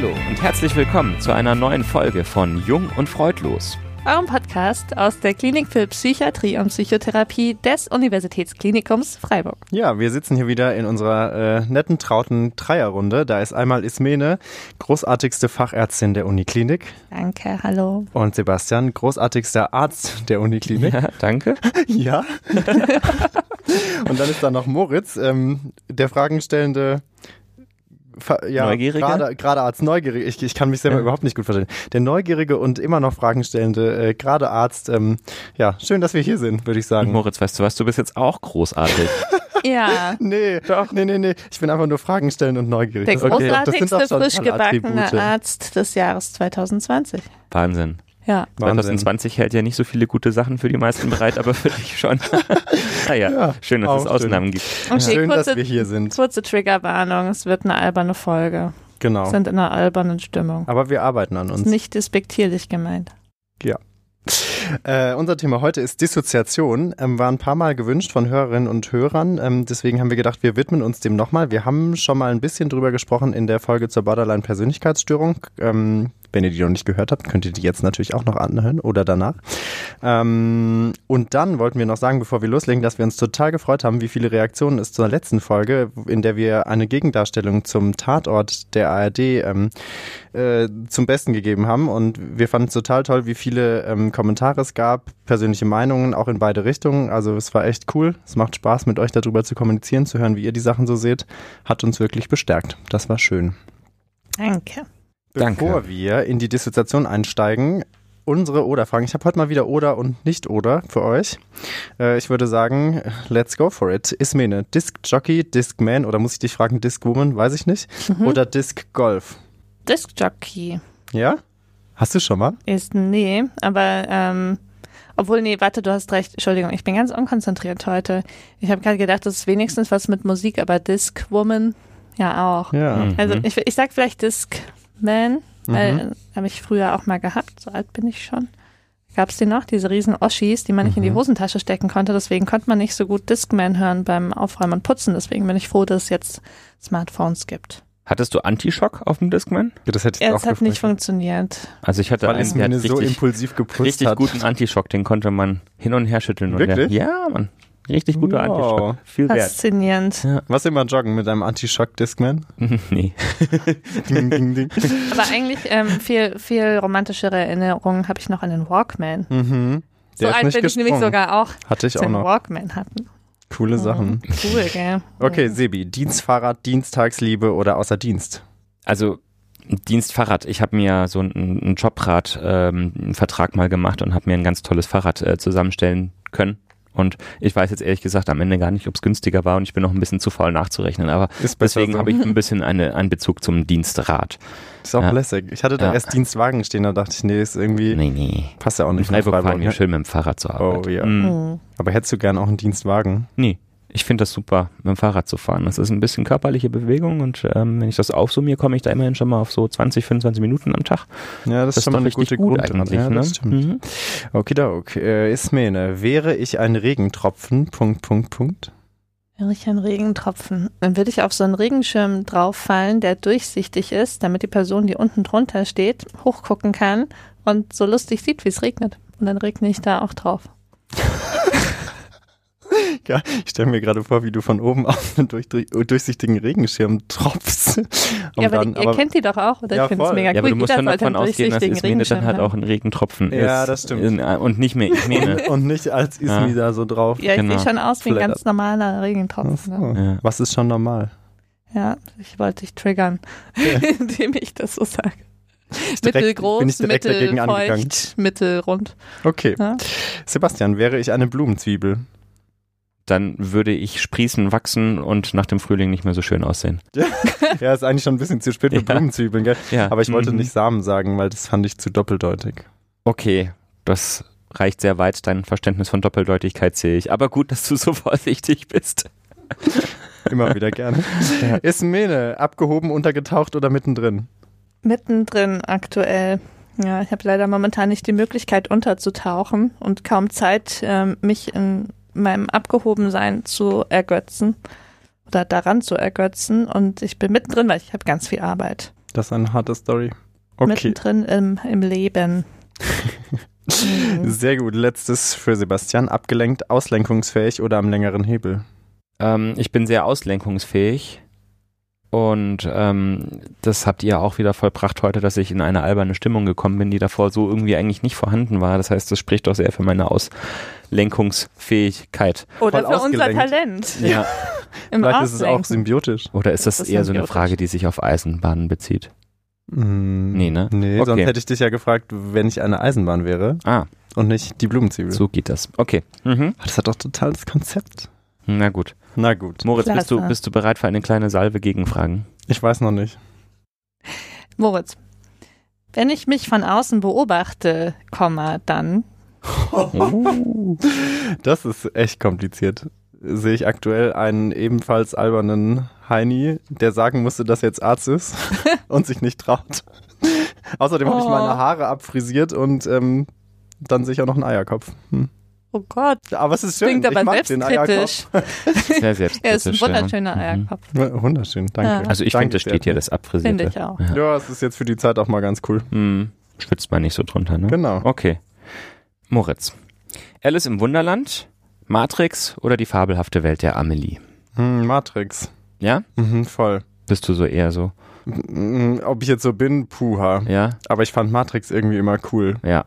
Hallo und herzlich willkommen zu einer neuen Folge von Jung und Freudlos. Eurem Podcast aus der Klinik für Psychiatrie und Psychotherapie des Universitätsklinikums Freiburg. Ja, wir sitzen hier wieder in unserer äh, netten, trauten Dreierrunde. Da ist einmal Ismene, großartigste Fachärztin der Uniklinik. Danke, hallo. Und Sebastian, großartigster Arzt der Uniklinik. Ja, danke. ja. und dann ist da noch Moritz, ähm, der fragenstellende ja, Neugierige? Gerade, gerade als Neugierige, ich, ich kann mich selber Ja. überhaupt nicht gut verstehen. Der Neugierige und immer noch Fragen stellende, äh, gerade Arzt, ähm, ja, schön, dass wir hier sind, würde ich Und sagen. Moritz, weißt du was, du bist jetzt auch großartig. Ja, Nee, doch. nee, nee, nee. Ich bin einfach nur Fragen stellen und neugierig. der großartigste, frisch gebackene. Arzt des Jahres 2020. Wahnsinn. Ja, Wahnsinn. 2020 hält ja nicht so viele gute Sachen für die meisten bereit, aber für dich schon. naja, Ja, schön, dass es auch Ausnahmen gibt. okay, Schön, kurze, dass wir hier sind. kurze Triggerwarnung, es wird eine alberne Folge. Genau. Wir sind in einer albernen Stimmung. Aber wir arbeiten an Ist uns. nicht despektierlich gemeint. Äh, unser Thema heute ist Dissoziation. Ähm, war ein paar Mal gewünscht von Hörerinnen und Hörern. Ähm, deswegen haben wir gedacht, wir widmen uns dem nochmal. Wir haben schon mal ein bisschen drüber gesprochen in der Folge zur Borderline-Persönlichkeitsstörung. Ähm, wenn ihr die noch nicht gehört habt, könnt ihr die jetzt natürlich auch noch anhören oder danach. Ähm, und dann wollten wir noch sagen, bevor wir loslegen, dass wir uns total gefreut haben, wie viele Reaktionen es zur letzten Folge, in der wir eine Gegendarstellung zum Tatort der ARD ähm, äh, zum Besten gegeben haben. Und wir fanden es total toll, wie viele ähm, Kommentare es gab, persönliche Meinungen, auch in beide Richtungen. Also es war echt cool. Es macht Spaß, mit euch darüber zu kommunizieren, zu hören, wie ihr die Sachen so seht. Hat uns wirklich bestärkt. Das war schön. Danke. Danke. Bevor wir in die Dissoziation einsteigen, unsere Oder-Fragen. Ich habe heute mal wieder Oder und Nicht-Oder für euch. Äh, ich würde sagen, let's go for it. Ismene, Disc Jockey, Disc Man oder muss ich dich fragen, Disc Woman? Weiß ich nicht. Mhm. Oder Disc Golf? Disc Jockey Ja? Hast du schon mal? ist, nee, aber, ähm, obwohl, nee, warte, du hast recht. Entschuldigung, ich bin ganz unkonzentriert heute. Ich habe gerade gedacht, das ist wenigstens was mit Musik, aber Disc Woman ja auch. Ja. Mhm. Also ich, ich sag vielleicht Disc Man, weil Mhm. äh, habe ich früher auch mal gehabt. So alt bin ich schon. Gab es die noch, diese riesen Oschis, die man nicht in die Mhm. Hosentasche stecken konnte. Deswegen konnte man nicht so gut Discman hören beim Aufräumen und Putzen. Deswegen bin ich froh, dass es jetzt Smartphones gibt. Hattest du Antischock auf dem Discman? Ja, das hätte ich Ja, auch es hat nicht gefragt. funktioniert. Also ich hatte Weil einen, der so richtig, impulsiv gepusht richtig hat. guten Antischock, den konnte man hin und her schütteln. Und Wirklich? Der, ja, Mann. Richtig guter Wow. Antischock. Viel wert. Faszinierend. Was immer joggen mit einem Anti-Shock-Discman? nee. ding, ding, ding. Aber eigentlich ähm, viel, viel romantischere Erinnerungen habe ich noch an den Walkman. Mhm. So Der ist alt nicht bin ich nämlich sogar auch, Hatte ich dass auch wir einen noch. Walkman hatten. Coole Sachen. Cool, gell? Okay, Sebi, Dienstfahrrad, Dienstagsliebe oder außer Dienst? Also Dienstfahrrad. Ich habe mir so einen, einen Jobrad, ähm, mal gemacht und habe mir ein ganz tolles Fahrrad äh, zusammenstellen können. Und ich weiß jetzt ehrlich gesagt am Ende gar nicht, ob es günstiger war und ich bin noch ein bisschen zu faul nachzurechnen. Aber deswegen so. habe ich ein bisschen eine, einen Bezug zum Dienstrad. Ist auch Ja. lässig. Ich hatte da Ja. erst Dienstwagen stehen, da dachte ich, nee, ist irgendwie, Nee, nee. passt ja auch nicht. Freiburg fahren wir ne? schön mit dem Fahrrad zur Arbeit. Oh, ja. Mhm. Aber hättest du gern auch einen Dienstwagen? nee. Ich finde das super, mit dem Fahrrad zu fahren. Das ist ein bisschen körperliche Bewegung und ähm, wenn ich das aufsummiere, komme ich da immerhin schon mal auf so 20, 25 Minuten am Tag. Ja, das, Das ist schon mal eine gute gut Grund. eigentlich, ja, ne? Mhm. Okidok. Äh, Ismene, wäre ich ein Regentropfen, Punkt, Punkt, Punkt. Wäre ich ein Regentropfen, dann würde ich auf so einen Regenschirm drauffallen, der durchsichtig ist, damit die Person, die unten drunter steht, hochgucken kann und so lustig sieht, wie es regnet. Und dann regne ich da auch drauf. Ja, ich stelle mir gerade vor, wie du von oben auf einen durch, durchsichtigen Regenschirm tropfst. Ja, aber dann- ihr kennt die doch auch, oder? Ja, ich finde es voll. mega cool. Ja, aber du musst schon davon ausgehen, dass durchsichtigen Ismene dann halt Regenschirm auch ein Regentropfen Ja, ist. das stimmt. In, äh, und nicht mehr Ismene. und nicht als Ismi da so drauf. Ja, ich Genau. sehe schon aus wie ein ganz normaler Regentropfen. so. Ne? Ja. Was ist schon normal? Ja, ich wollte dich triggern, indem ich das so sage. Mittelgroß, mittelfeucht, mittelrund. Okay. Ja. Sebastian, wäre ich eine Blumenzwiebel? Dann würde ich sprießen, wachsen und nach dem Frühling nicht mehr so schön aussehen. ja, ist eigentlich schon ein bisschen zu spät für Ja. Blumenzwiebeln, gell? Ja. Aber ich wollte Mhm. nicht Samen sagen, weil das fand ich zu doppeldeutig. Okay, das reicht sehr weit. Dein Verständnis von Doppeldeutigkeit sehe ich. Aber gut, dass du so vorsichtig bist. Immer wieder gerne. Ist Mene abgehoben, untergetaucht oder mittendrin? Mittendrin aktuell. Ja, ich habe leider momentan nicht die Möglichkeit unterzutauchen und kaum Zeit, ähm, mich in meinem Abgehobensein zu ergötzen oder daran zu ergötzen. Und ich bin mittendrin, weil ich habe ganz viel Arbeit. Das ist eine harte Story. Okay. Mittendrin im, im Leben. Sehr gut. Letztes für Sebastian. Abgelenkt, auslenkungsfähig oder am längeren Hebel? Ähm, ich bin sehr auslenkungsfähig. Und ähm, das habt ihr auch wieder vollbracht heute, dass ich in eine alberne Stimmung gekommen bin, die davor so irgendwie eigentlich nicht vorhanden war. Das heißt, das spricht doch sehr für meine Auslenkungsfähigkeit. Oder Voll für unser. Talent. Ja. Im Vielleicht ist es auch symbiotisch. Oder ist das, Das ist eher so eine. Frage, die sich auf Eisenbahnen bezieht? Mm, Nee, ne? Nee, Okay. sonst hätte ich dich ja gefragt, wenn ich eine Eisenbahn wäre Ah, und nicht die Blumenzwiebel. so geht das. Okay. Mhm. Das hat doch total das Konzept. Na gut. Na gut, Moritz, bist du, bist du bereit für eine kleine Salve Gegenfragen? ich weiß noch nicht. Moritz, wenn ich mich von außen beobachte, Komma, dann. Das ist echt kompliziert. Sehe ich aktuell einen ebenfalls albernen Heini, der sagen musste, dass er jetzt Arzt ist und sich nicht traut. Außerdem habe ich Oh. meine Haare abfrisiert und ähm, dann sehe ich auch noch einen Eierkopf. Hm. Oh Gott, Aber es ist schön, klingt aber selbstkritisch. Sehr selbstkritisch. Er ist ein wunderschöner Mhm. Eierkopf. Wunderschön, danke. Ja. Also ich finde, das steht hier das Abfrisierte. Finde ich auch. Ja. Ja, es ist jetzt für die Zeit auch mal ganz cool. Hm, schwitzt man nicht so drunter, ne? Genau. Okay. Moritz. Alice im Wunderland, Matrix oder die fabelhafte Welt der Amelie? Hm, Matrix. Ja? Mhm, voll. Bist du so eher so? Mhm, Ob ich jetzt so bin, puha. Ja? Aber ich fand Matrix irgendwie immer cool. Ja.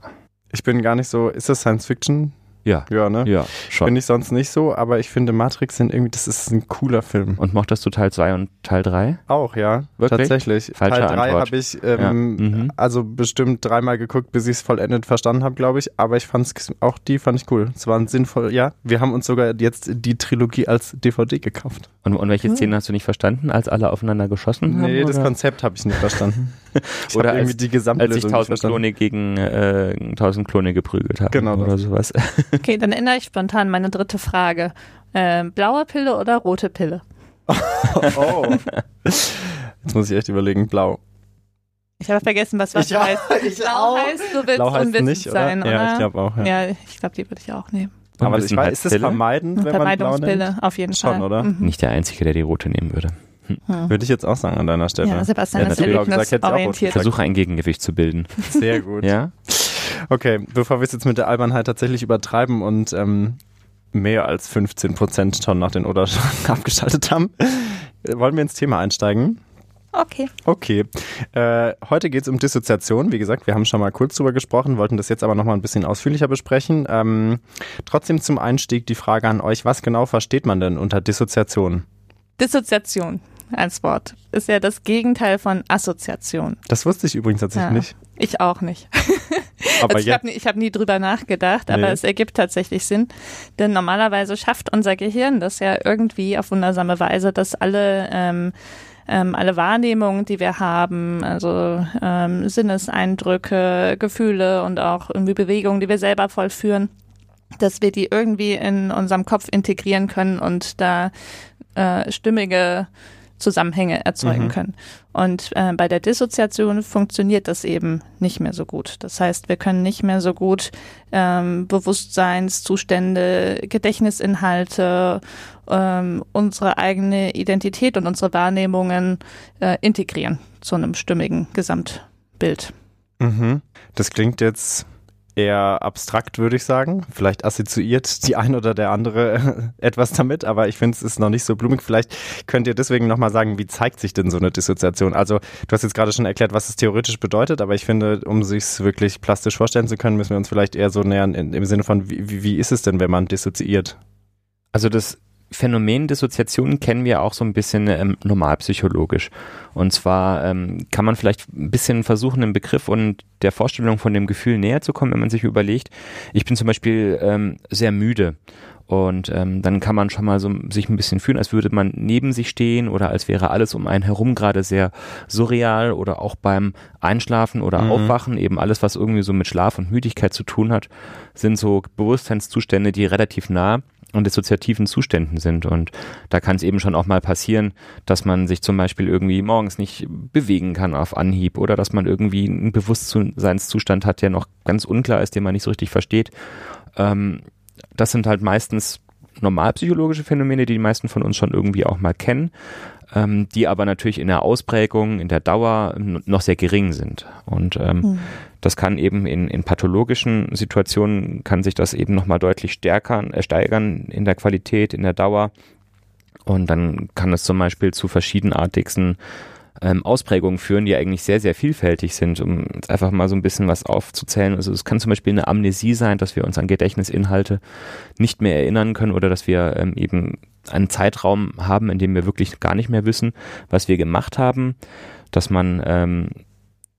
Ich bin gar nicht so. Ist das Science Fiction? Ja. Ja, ne? Ja, schon. Bin ich sonst nicht so, aber ich finde Matrix sind irgendwie, das ist ein cooler Film. Und mochtest du Teil 2 und Teil 3? Auch, ja. Wirklich? Tatsächlich. Falsche Teil 3 Antwort. habe ich ähm, Ja. Mhm. also bestimmt dreimal geguckt, bis ich es vollendet verstanden habe, glaube ich. Aber ich fand es, auch die fand ich cool. Es war ein sinnvoll, ja. Wir haben uns sogar jetzt die Trilogie als DVD gekauft. Und, und welche Hm. Szenen hast du nicht verstanden, als alle aufeinander geschossen haben? Nee, das? Konzept habe ich nicht verstanden. Ich Oder habe irgendwie als- die als sich nicht tausend verstanden. Klone gegen äh, tausend Klone geprügelt haben Genau das. oder sowas. Okay, dann ändere ich spontan meine dritte Frage. Ähm, blaue Pille oder rote Pille? Oh. Jetzt muss ich echt überlegen, blau. Ich habe vergessen, was was Ich heißt. ich Blau auch. heißt, du willst Blau heißt unwissend nicht, oder? sein, oder? Ja, ich glaube auch. Ja. Ja, ich glaube, die würde ich auch nehmen. Aber ich weiß, ist das Unwissenheitspille? vermeiden, wenn man blau Vermeidungspille, nimmt? auf jeden Schon, Fall. oder? Mhm. Nicht der Einzige, der die rote nehmen würde. Hm. Würde ich jetzt auch sagen an deiner Stelle. Ja, Sebastian Ja, ist natürlich. Gesagt, hätte ich. Versuche ein Gegengewicht zu bilden. Sehr gut. Ja? Okay, bevor wir es jetzt mit der Albernheit tatsächlich übertreiben und ähm, mehr als 15 Prozent schon nach den Oder abgeschaltet haben, wollen wir ins Thema einsteigen. Okay. Okay, äh, heute geht es um Dissoziation. Wie gesagt, wir haben schon mal kurz drüber gesprochen, wollten das jetzt aber noch mal ein bisschen ausführlicher besprechen. Ähm, trotzdem zum Einstieg die Frage an euch, was genau versteht man denn unter Dissoziation? Dissoziation als Wort ist ja das Gegenteil von Assoziation. Das wusste ich übrigens tatsächlich Ja. nicht. Ich auch nicht. Aber also ich habe nie, hab nie drüber nachgedacht, aber Nee. es ergibt tatsächlich Sinn. Denn normalerweise schafft unser Gehirn das ja irgendwie auf wundersame Weise, dass alle, ähm, ähm, alle Wahrnehmungen, die wir haben, also ähm, Sinneseindrücke, Gefühle und auch irgendwie Bewegungen, die wir selber vollführen, dass wir die irgendwie in unserem Kopf integrieren können und da äh, stimmige Zusammenhänge erzeugen Mhm. können. Und äh, bei der Dissoziation funktioniert das eben nicht mehr so gut. Das heißt, wir können nicht mehr so gut ähm, Bewusstseinszustände, Gedächtnisinhalte, ähm, unsere eigene Identität und unsere Wahrnehmungen äh, integrieren zu einem stimmigen Gesamtbild. Mhm. Das klingt jetzt eher abstrakt, würde ich sagen. Vielleicht assoziiert die ein oder der andere etwas damit, aber ich finde, es ist noch nicht so blumig. Vielleicht könnt ihr deswegen nochmal sagen, wie zeigt sich denn so eine Dissoziation? Also, du hast jetzt gerade schon erklärt, was es theoretisch bedeutet, aber ich finde, um sich es wirklich plastisch vorstellen zu können, müssen wir uns vielleicht eher so nähern in, im Sinne von, wie- wie ist es denn, wenn man dissoziiert? Also das Phänomen Dissoziation kennen wir auch so ein bisschen ähm, normalpsychologisch. Und zwar ähm, kann man vielleicht ein bisschen versuchen, dem Begriff und der Vorstellung von dem Gefühl näher zu kommen, wenn man sich überlegt, ich bin zum Beispiel ähm, sehr müde. Und ähm, dann kann man schon mal so sich ein bisschen fühlen, als würde man neben sich stehen oder als wäre alles um einen herum gerade sehr surreal oder auch beim Einschlafen oder Mhm. Aufwachen, eben alles, was irgendwie so mit Schlaf und Müdigkeit zu tun hat, sind so Bewusstseinszustände, die relativ nah an dissoziativen Zuständen sind. Und da kann es eben schon auch mal passieren, dass man sich zum Beispiel irgendwie morgens nicht bewegen kann auf Anhieb oder dass man irgendwie einen Bewusstseinszustand hat, der noch ganz unklar ist, den man nicht so richtig versteht. Ähm, das sind halt meistens normalpsychologische Phänomene, die die meisten von uns schon irgendwie auch mal kennen. Ähm, die aber natürlich in der Ausprägung, in der Dauer noch sehr gering sind. Und ähm, mhm. das kann eben in, in pathologischen Situationen, kann sich das eben nochmal deutlich stärker, äh, steigern in der Qualität, in der Dauer. Und dann kann es zum Beispiel zu verschiedenartigsten ähm, Ausprägungen führen, die eigentlich sehr, sehr vielfältig sind, um jetzt einfach mal so ein bisschen was aufzuzählen. Also es kann zum Beispiel eine Amnesie sein, dass wir uns an Gedächtnisinhalte nicht mehr erinnern können oder dass wir ähm, eben einen Zeitraum haben, in dem wir wirklich gar nicht mehr wissen, was wir gemacht haben, dass man ähm,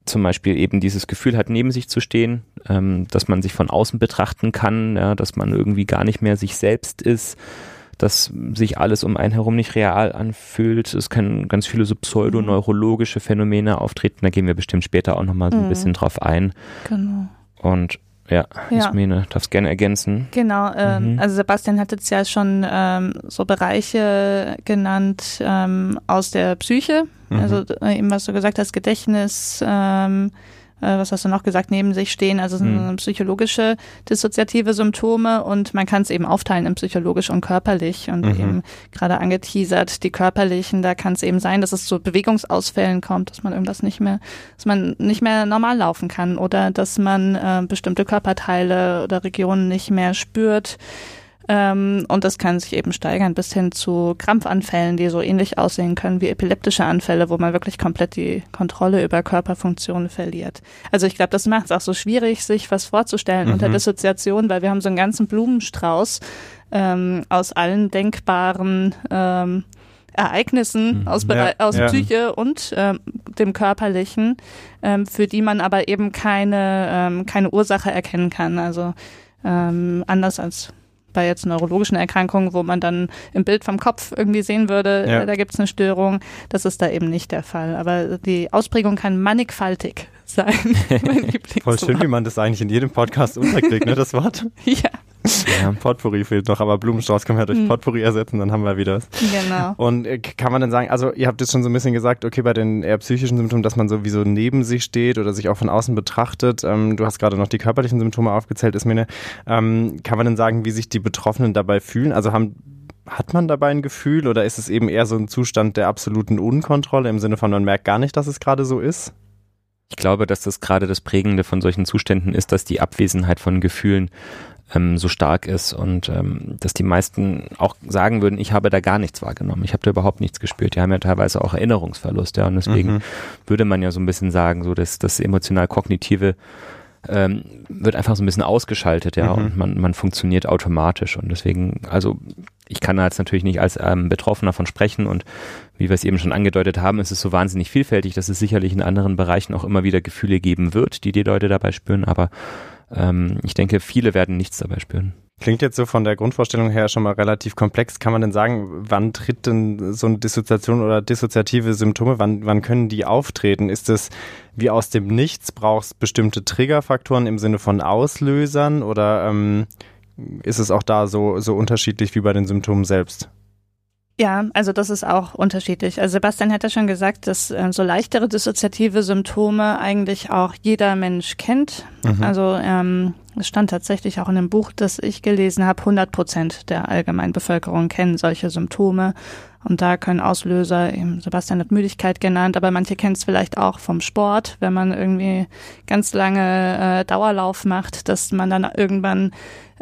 zum Beispiel eben dieses Gefühl hat, neben sich zu stehen, ähm, dass man sich von außen betrachten kann, ja, dass man irgendwie gar nicht mehr sich selbst ist, dass sich alles um einen herum nicht real anfühlt. Es können ganz viele so pseudoneurologische Phänomene auftreten. Da gehen wir bestimmt später auch nochmal so ein mhm. bisschen drauf ein. Genau. Und ja, ja. Ismene, darfst gerne ergänzen. Genau, ähm, mhm. also Sebastian hat jetzt ja schon ähm, so Bereiche genannt ähm, aus der Psyche, mhm. also äh, eben was du gesagt hast, Gedächtnis, ähm, äh, was hast du noch gesagt, neben sich stehen. Also sind mhm. psychologische dissoziative Symptome und man kann es eben aufteilen in psychologisch und körperlich. Und mhm. eben gerade angeteasert, die körperlichen, da kann es eben sein, dass es zu Bewegungsausfällen kommt, dass man irgendwas nicht mehr, dass man nicht mehr normal laufen kann oder dass man äh, bestimmte Körperteile oder Regionen nicht mehr spürt. Ähm, und das kann sich eben steigern bis hin zu Krampfanfällen, die so ähnlich aussehen können wie epileptische Anfälle, wo man wirklich komplett die Kontrolle über Körperfunktionen verliert. Also ich glaube, das macht es auch so schwierig, sich was vorzustellen mhm. unter Dissoziation, weil wir haben so einen ganzen Blumenstrauß ähm, aus allen denkbaren ähm, Ereignissen mhm. aus, ja, aus ja. Psyche und ähm, dem Körperlichen, ähm, für die man aber eben keine, ähm, keine Ursache erkennen kann. Also ähm, anders als bei jetzt neurologischen Erkrankungen, wo man dann im Bild vom Kopf irgendwie sehen würde, ja. da gibt es eine Störung. Das ist da eben nicht der Fall. Aber die Ausprägung kann mannigfaltig sein. Voll schön, wie man das eigentlich in jedem Podcast unterkriegt, ne, das Wort? Ja. Ja, Potpourri fehlt noch, aber Blumenstrauß können wir durch hm. Potpourri ersetzen, dann haben wir wieder was. Genau. Und äh, kann man dann sagen, also ihr habt jetzt schon so ein bisschen gesagt, okay, bei den eher psychischen Symptomen, dass man sowieso neben sich steht oder sich auch von außen betrachtet. Ähm, du hast gerade noch die körperlichen Symptome aufgezählt, Ismene. Ähm, kann man dann sagen, wie sich die Betroffenen dabei fühlen? Also haben hat man dabei ein Gefühl oder ist es eben eher so ein Zustand der absoluten Unkontrolle im Sinne von, man merkt gar nicht, dass es gerade so ist? Ich glaube, dass das gerade das Prägende von solchen Zuständen ist, dass die Abwesenheit von Gefühlen ähm, so stark ist und ähm, dass die meisten auch sagen würden, ich habe da gar nichts wahrgenommen, ich habe da überhaupt nichts gespürt. Die haben ja teilweise auch Erinnerungsverlust, ja, und deswegen mhm. würde man ja so ein bisschen sagen, so dass das emotional-kognitive ähm, wird einfach so ein bisschen ausgeschaltet, ja, mhm. und man, man funktioniert automatisch und deswegen, also ich kann da jetzt natürlich nicht als ähm, Betroffener von sprechen und wie wir es eben schon angedeutet haben, ist es so wahnsinnig vielfältig, dass es sicherlich in anderen Bereichen auch immer wieder Gefühle geben wird, die die Leute dabei spüren, aber ähm, ich denke, viele werden nichts dabei spüren. Klingt jetzt so von der Grundvorstellung her schon mal relativ komplex. Kann man denn sagen, wann tritt denn so eine Dissoziation oder dissoziative Symptome, wann, wann können die auftreten? Ist es wie aus dem Nichts? Brauchst bestimmte Triggerfaktoren im Sinne von Auslösern oder ähm, ist es auch da so, so unterschiedlich wie bei den Symptomen selbst? Ja, also das ist auch unterschiedlich. Also Sebastian hat ja schon gesagt, dass äh, so leichtere dissoziative Symptome eigentlich auch jeder Mensch kennt. Mhm. Also ähm, es stand tatsächlich auch in dem Buch, das ich gelesen habe, 100 Prozent der allgemeinen Bevölkerung kennen solche Symptome. Und da können Auslöser, eben Sebastian hat Müdigkeit genannt, aber manche kennen es vielleicht auch vom Sport, wenn man irgendwie ganz lange äh, Dauerlauf macht, dass man dann irgendwann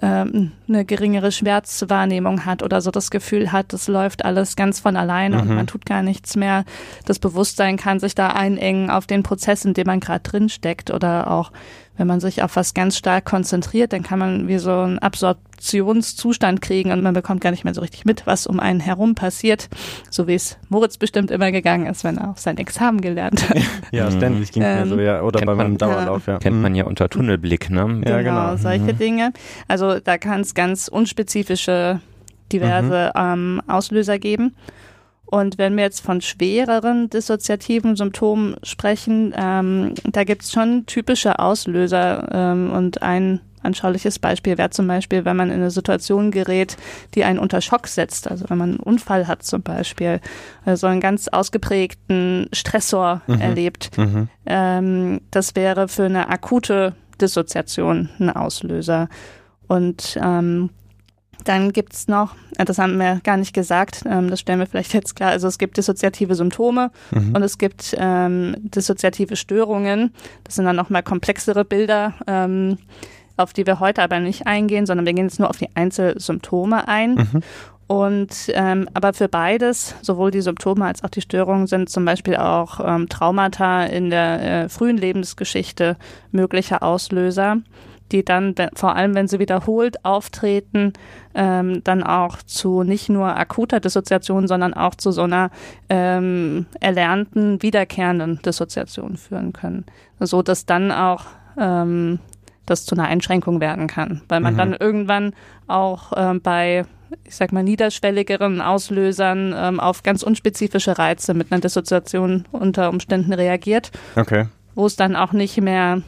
ähm, eine geringere Schmerzwahrnehmung hat oder so das Gefühl hat, das läuft alles ganz von alleine mhm. und man tut gar nichts mehr. Das Bewusstsein kann sich da einengen auf den Prozess, in dem man gerade drin steckt oder auch wenn man sich auf was ganz stark konzentriert, dann kann man wie so einen Absorptionszustand kriegen und man bekommt gar nicht mehr so richtig mit, was um einen herum passiert, so wie es Moritz bestimmt immer gegangen ist, wenn er auf sein Examen gelernt hat. Ja, ständig ging es ähm, mir so, ja, oder bei meinem Dauerlauf, ja. Kennt man ja unter Tunnelblick, ne? Genau, ja, genau. solche mhm. Dinge. Also da kann es ganz unspezifische diverse mhm. ähm, Auslöser geben. Und wenn wir jetzt von schwereren dissoziativen Symptomen sprechen, ähm, da gibt es schon typische Auslöser. Ähm, und ein anschauliches Beispiel wäre zum Beispiel, wenn man in eine Situation gerät, die einen unter Schock setzt. Also wenn man einen Unfall hat zum Beispiel, also einen ganz ausgeprägten Stressor mhm. erlebt. Mhm. Ähm, das wäre für eine akute Dissoziation ein Auslöser. Und ähm, Dann gibt's noch, äh, das haben wir gar nicht gesagt, ähm, das stellen wir vielleicht jetzt klar, also es gibt dissoziative Symptome mhm. und es gibt ähm, dissoziative Störungen. Das sind dann nochmal komplexere Bilder, ähm, auf die wir heute aber nicht eingehen, sondern wir gehen jetzt nur auf die Einzelsymptome ein. Mhm. Und ähm, aber für beides, sowohl die Symptome als auch die Störungen, sind zum Beispiel auch ähm, Traumata in der äh, frühen Lebensgeschichte mögliche Auslöser die dann, vor allem wenn sie wiederholt auftreten, ähm, dann auch zu nicht nur akuter Dissoziation, sondern auch zu so einer ähm, erlernten, wiederkehrenden Dissoziation führen können. So dass dann auch ähm, das zu einer Einschränkung werden kann, weil man mhm. dann irgendwann auch ähm, bei ich sag mal, niederschwelligeren Auslösern ähm, auf ganz unspezifische Reize mit einer Dissoziation unter Umständen reagiert. Okay. Wo es dann auch nicht mehr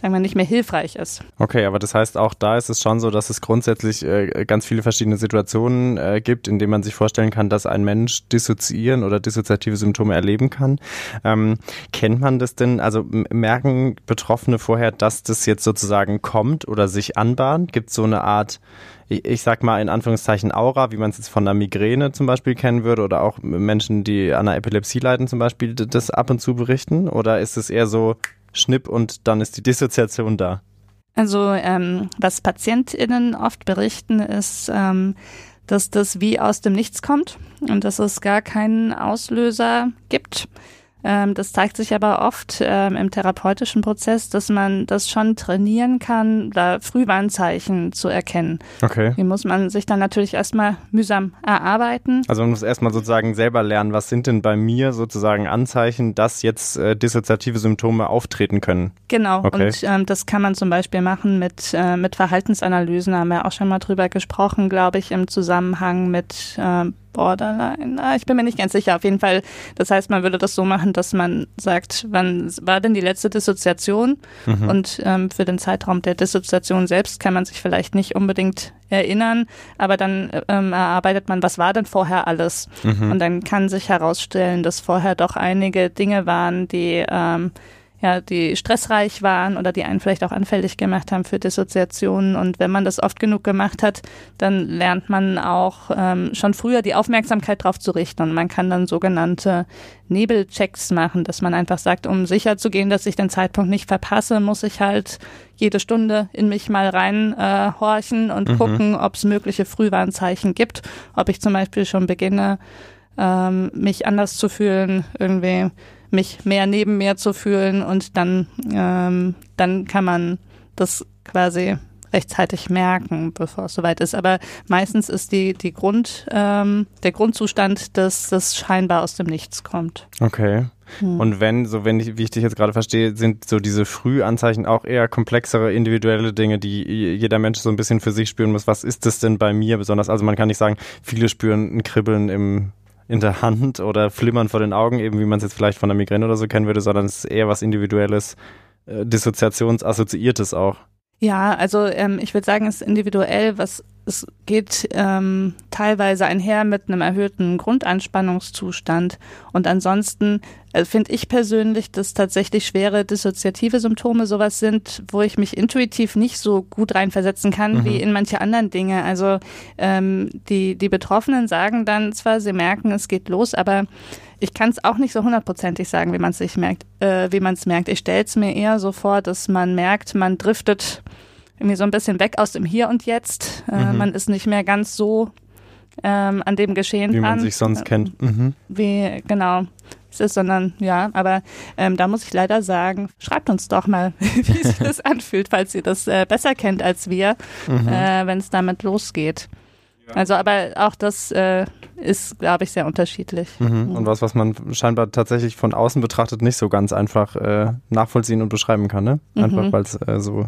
sagen wir, nicht mehr hilfreich ist. Okay, aber das heißt, auch da ist es schon so, dass es grundsätzlich äh, ganz viele verschiedene Situationen äh, gibt, in denen man sich vorstellen kann, dass ein Mensch dissoziieren oder dissoziative Symptome erleben kann. Ähm, kennt man das denn, also merken Betroffene vorher, dass das jetzt sozusagen kommt oder sich anbahnt? Gibt es so eine Art ich, sag mal in Anführungszeichen Aura, wie man es jetzt von der Migräne zum Beispiel kennen würde oder auch Menschen, die an einer Epilepsie leiden zum Beispiel, das ab und zu berichten? Oder ist es eher so, Schnipp und dann ist die Dissoziation da. Also ähm, was PatientInnen oft berichten, ist, ähm, dass das wie aus dem Nichts kommt und dass es gar keinen Auslöser gibt. Ähm, das zeigt sich aber oft ähm, im therapeutischen Prozess, dass man das schon trainieren kann, da Frühwarnzeichen zu erkennen. Okay. Die muss man sich dann natürlich erstmal mühsam erarbeiten. Also man muss erstmal sozusagen selber lernen, was sind denn bei mir sozusagen Anzeichen, dass jetzt äh, dissoziative Symptome auftreten können. Genau. Okay. Und ähm, das kann man zum Beispiel machen mit, äh, mit Verhaltensanalysen, da haben wir auch schon mal drüber gesprochen, glaube ich, im Zusammenhang mit äh, Borderline. Ah, ich bin mir nicht ganz sicher. Auf jeden Fall. Das heißt, man würde das so machen, dass man sagt, wann war denn die letzte Dissoziation? Mhm. Und ähm, für den Zeitraum der Dissoziation selbst kann man sich vielleicht nicht unbedingt erinnern, aber dann ähm, erarbeitet man, was war denn vorher alles? Mhm. Und dann kann sich herausstellen, dass vorher doch einige Dinge waren, die ähm, ja, die stressreich waren oder die einen vielleicht auch anfällig gemacht haben für Dissoziationen. Und wenn man das oft genug gemacht hat, dann lernt man auch ähm, schon früher die Aufmerksamkeit drauf zu richten. Und man kann dann sogenannte Nebelchecks machen, dass man einfach sagt, um sicher zu gehen, dass ich den Zeitpunkt nicht verpasse, muss ich halt jede Stunde in mich mal reinhorchen äh, und mhm. gucken, ob es mögliche Frühwarnzeichen gibt, ob ich zum Beispiel schon beginne, ähm, mich anders zu fühlen, irgendwie mich mehr neben mir zu fühlen und dann, ähm, dann kann man das quasi rechtzeitig merken, bevor es soweit ist. Aber meistens ist die, die Grund, ähm, der Grundzustand, dass das scheinbar aus dem Nichts kommt. Okay. Hm. Und wenn, so wenn ich, wie ich dich jetzt gerade verstehe, sind so diese Frühanzeichen auch eher komplexere individuelle Dinge, die jeder Mensch so ein bisschen für sich spüren muss. Was ist das denn bei mir besonders? Also man kann nicht sagen, viele spüren ein Kribbeln im in der Hand oder Flimmern vor den Augen, eben wie man es jetzt vielleicht von der Migräne oder so kennen würde, sondern es ist eher was Individuelles, äh, Dissoziationsassoziiertes auch. Ja, also ähm, ich würde sagen, es ist individuell, was es geht ähm, teilweise einher mit einem erhöhten Grundanspannungszustand. Und ansonsten äh, finde ich persönlich, dass tatsächlich schwere dissoziative Symptome sowas sind, wo ich mich intuitiv nicht so gut reinversetzen kann mhm. wie in manche anderen Dinge. Also ähm, die, die Betroffenen sagen dann zwar, sie merken, es geht los, aber ich kann es auch nicht so hundertprozentig sagen, wie man es sich merkt, äh, wie man es merkt. Ich stelle es mir eher so vor, dass man merkt, man driftet irgendwie so ein bisschen weg aus dem Hier und Jetzt. Äh, mhm. Man ist nicht mehr ganz so ähm, an dem Geschehen wie man sich sonst kennt. Äh, mhm. Wie genau es ist, sondern ja, aber ähm, da muss ich leider sagen, schreibt uns doch mal, wie sich das anfühlt, falls ihr das äh, besser kennt als wir, mhm. äh, wenn es damit losgeht. Also, aber auch das äh, ist, glaube ich, sehr unterschiedlich. Mhm. Und was, was man scheinbar tatsächlich von außen betrachtet, nicht so ganz einfach äh, nachvollziehen und beschreiben kann, ne? Einfach mhm. weil es äh, so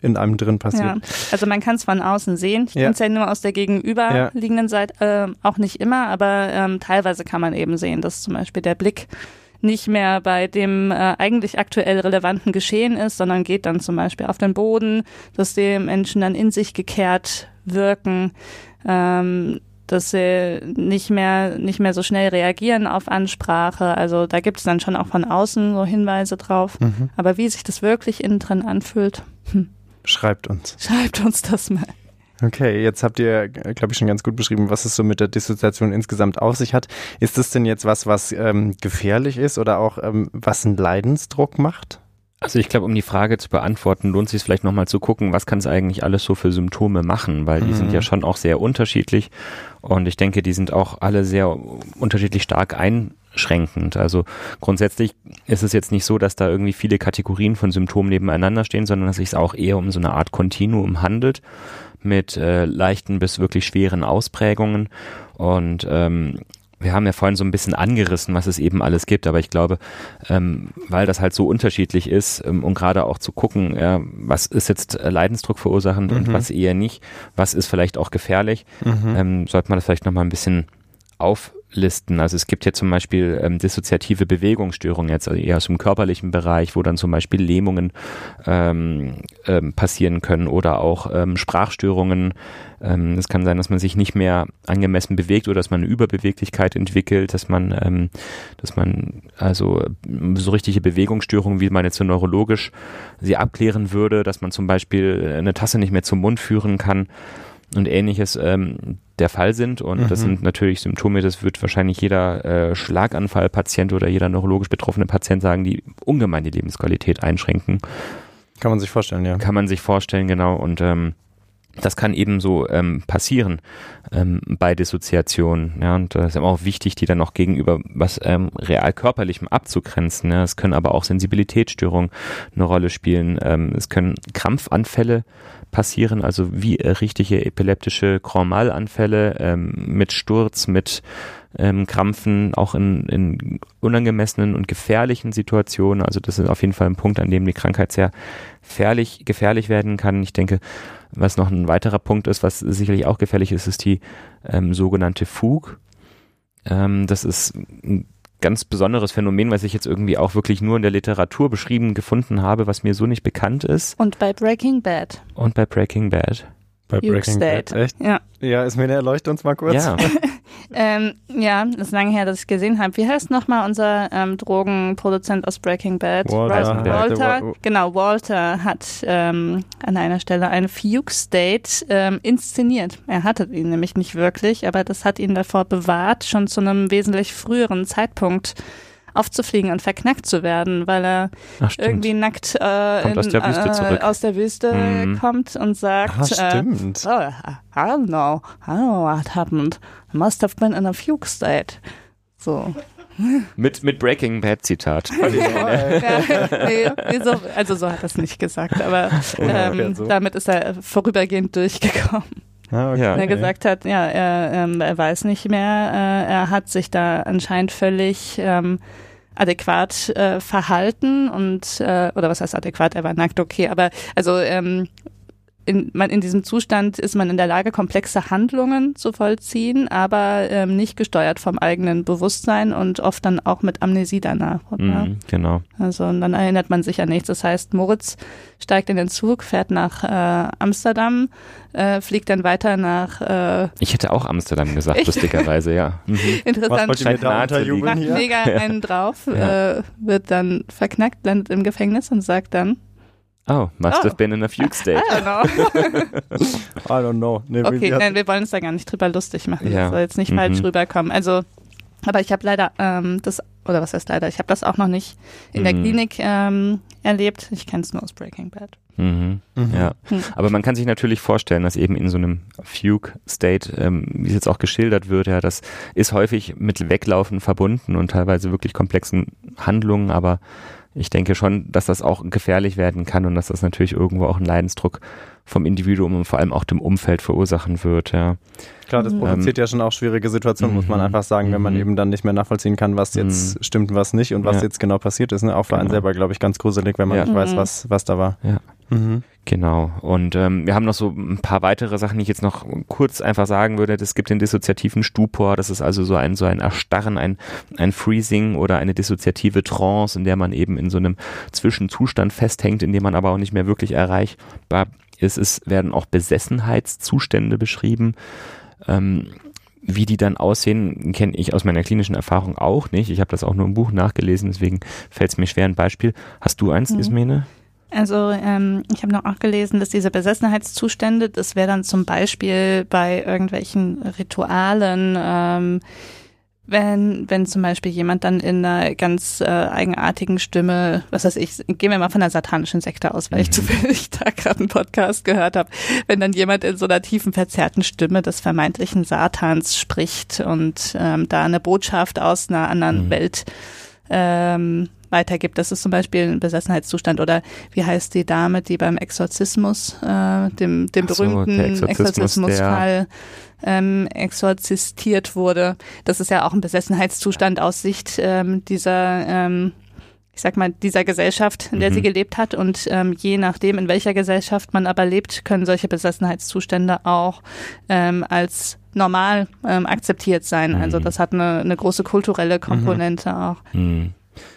in einem drin passiert. Ja. Also man kann es von außen sehen. Ich ja. kann es ja nur aus der gegenüberliegenden ja. Seite, äh, auch nicht immer, aber ähm, teilweise kann man eben sehen, dass zum Beispiel der Blick nicht mehr bei dem äh, eigentlich aktuell relevanten Geschehen ist, sondern geht dann zum Beispiel auf den Boden, dass die Menschen dann in sich gekehrt wirken, ähm, dass sie nicht mehr, nicht mehr so schnell reagieren auf Ansprache. Also da gibt es dann schon auch von außen so Hinweise drauf. Mhm. Aber wie sich das wirklich innen drin anfühlt, hm. Schreibt uns. Schreibt uns das mal. Okay, jetzt habt ihr, glaube ich, schon ganz gut beschrieben, was es so mit der Dissoziation insgesamt auf sich hat. Ist das denn jetzt was, was ähm, gefährlich ist oder auch ähm, was einen Leidensdruck macht? Also ich glaube, um die Frage zu beantworten, lohnt sich es vielleicht nochmal zu gucken, was kann es eigentlich alles so für Symptome machen, weil die mhm. sind ja schon auch sehr unterschiedlich und ich denke, die sind auch alle sehr unterschiedlich stark einschränkend. Also grundsätzlich ist es jetzt nicht so, dass da irgendwie viele Kategorien von Symptomen nebeneinander stehen, sondern dass es sich auch eher um so eine Art Kontinuum handelt mit äh, leichten bis wirklich schweren Ausprägungen. Und ähm, wir haben ja vorhin so ein bisschen angerissen, was es eben alles gibt, aber ich glaube, ähm, weil das halt so unterschiedlich ist ähm, und gerade auch zu gucken, ja, was ist jetzt äh, Leidensdruck verursachend mhm. und was eher nicht, was ist vielleicht auch gefährlich, mhm. ähm, sollte man das vielleicht nochmal ein bisschen auf listen. Also es gibt hier zum Beispiel ähm, dissoziative Bewegungsstörungen jetzt also eher aus dem körperlichen Bereich, wo dann zum Beispiel Lähmungen ähm, ähm, passieren können oder auch ähm, Sprachstörungen. Ähm, es kann sein, dass man sich nicht mehr angemessen bewegt oder dass man eine Überbeweglichkeit entwickelt, dass man, ähm, dass man also so richtige Bewegungsstörungen, wie man jetzt so neurologisch sie abklären würde, dass man zum Beispiel eine Tasse nicht mehr zum Mund führen kann und ähnliches ähm, der Fall sind. Und mhm. das sind natürlich Symptome, das wird wahrscheinlich jeder äh, Schlaganfallpatient oder jeder neurologisch betroffene Patient sagen, die ungemein die Lebensqualität einschränken. Kann man sich vorstellen, ja. Kann man sich vorstellen, genau. Und ähm, das kann eben so ähm, passieren ähm, bei Dissoziation. Ja, und das ist auch wichtig, die dann auch gegenüber was ähm, real körperlichem abzugrenzen. Ja. Es können aber auch Sensibilitätsstörungen eine Rolle spielen. Ähm, es können Krampfanfälle passieren, also wie äh, richtige epileptische Grand ähm, mit Sturz, mit ähm, Krampfen, auch in, in unangemessenen und gefährlichen Situationen. Also das ist auf jeden Fall ein Punkt, an dem die Krankheit sehr gefährlich, gefährlich werden kann. Ich denke, was noch ein weiterer Punkt ist, was sicherlich auch gefährlich ist, ist die ähm, sogenannte Fug. Ähm, das ist ein ganz besonderes Phänomen, was ich jetzt irgendwie auch wirklich nur in der Literatur beschrieben gefunden habe, was mir so nicht bekannt ist. Und bei Breaking Bad. Und bei Breaking Bad. Bei Breaking State. Bad, echt? Ja. Ja, ist mir eine Erleuchtung uns mal kurz. Ja. ähm, ja, das ist lange her, dass ich gesehen habe. Wie heißt nochmal unser ähm, Drogenproduzent aus Breaking Bad? Walter. Walter. Genau, Walter hat ähm, an einer Stelle einen Fugue State ähm, inszeniert. Er hatte ihn nämlich nicht wirklich, aber das hat ihn davor bewahrt, schon zu einem wesentlich früheren Zeitpunkt aufzufliegen und verknackt zu werden, weil er Ach, irgendwie nackt äh, in, aus der Wüste, äh, aus der Wüste mhm. kommt und sagt, Ach, stimmt. Äh, oh, I don't know, I don't know what happened. I must have been in a fugue state. So. Mit, mit Breaking Bad Zitat. ja, nee, nee, so, also so hat er es nicht gesagt, aber ähm, damit ist er vorübergehend durchgekommen. Ah, okay. Er gesagt hat, ja, er, ähm, er weiß nicht mehr, äh, er hat sich da anscheinend völlig ähm, adäquat äh, verhalten und äh, oder was heißt adäquat, er war nackt, okay, aber also ähm, in, man, in diesem Zustand ist man in der Lage, komplexe Handlungen zu vollziehen, aber ähm, nicht gesteuert vom eigenen Bewusstsein und oft dann auch mit Amnesie danach. Mhm, genau. Also und dann erinnert man sich an nichts. Das heißt, Moritz steigt in den Zug, fährt nach äh, Amsterdam, äh, fliegt dann weiter nach. Äh, ich hätte auch Amsterdam gesagt, lustigerweise, ja. Mhm. Interessant. Was wollt ihr mir Macht mega einen drauf, ja. äh, wird dann verknackt, landet im Gefängnis und sagt dann, Oh, must oh. have been in a fugue state. I don't know. I don't know. Nee, okay, nein, wir wollen uns da gar nicht drüber lustig machen. Ja. Das soll jetzt nicht mhm. falsch rüberkommen. Also, aber ich habe leider ähm, das, oder was heißt leider, ich habe das auch noch nicht in mhm. der Klinik ähm, erlebt. Ich kenne es nur aus Breaking Bad. Mhm. Mhm. Ja, hm. aber man kann sich natürlich vorstellen, dass eben in so einem Fugue-State, ähm, wie es jetzt auch geschildert wird, ja, das ist häufig mit Weglaufen verbunden und teilweise wirklich komplexen Handlungen, aber ich denke schon, dass das auch gefährlich werden kann und dass das natürlich irgendwo auch einen Leidensdruck vom Individuum und vor allem auch dem Umfeld verursachen wird. Ja. Klar, das provoziert ähm, ja schon auch schwierige Situationen, muss man mhm. einfach sagen, wenn man mhm. eben dann nicht mehr nachvollziehen kann, was jetzt mhm. stimmt und was nicht und was ja. jetzt genau passiert ist. Ne? Auch für genau. einen selber, glaube ich, ganz gruselig, wenn man ja. nicht weiß, was, was da war. Ja. Mhm. Genau. Und ähm, wir haben noch so ein paar weitere Sachen, die ich jetzt noch kurz einfach sagen würde. Es gibt den dissoziativen Stupor. Das ist also so ein so ein Erstarren, ein ein Freezing oder eine dissoziative Trance, in der man eben in so einem Zwischenzustand festhängt, in dem man aber auch nicht mehr wirklich erreichbar ist. Es werden auch Besessenheitszustände beschrieben. Ähm, wie die dann aussehen, kenne ich aus meiner klinischen Erfahrung auch nicht. Ich habe das auch nur im Buch nachgelesen, deswegen fällt es mir schwer ein Beispiel. Hast du eins, mhm. Ismene? Also ähm, ich habe noch auch gelesen, dass diese Besessenheitszustände, das wäre dann zum Beispiel bei irgendwelchen Ritualen, ähm, wenn, wenn zum Beispiel jemand dann in einer ganz äh, eigenartigen Stimme, was weiß ich, gehen wir mal von einer satanischen Sekte aus, weil ich mhm. zufällig da gerade einen Podcast gehört habe, wenn dann jemand in so einer tiefen, verzerrten Stimme des vermeintlichen Satans spricht und ähm, da eine Botschaft aus einer anderen mhm. Welt ähm, weitergibt. Das ist zum Beispiel ein Besessenheitszustand. Oder wie heißt die Dame, die beim Exorzismus, äh, dem, dem so, berühmten Exorzismusfall ähm, exorzistiert wurde. Das ist ja auch ein Besessenheitszustand aus Sicht ähm, dieser ähm, ich sag mal, dieser Gesellschaft, in der mhm. sie gelebt hat. Und ähm, je nachdem, in welcher Gesellschaft man aber lebt, können solche Besessenheitszustände auch ähm, als normal ähm, akzeptiert sein. Also mhm. Also das hat eine, eine große kulturelle Komponente mhm. auch.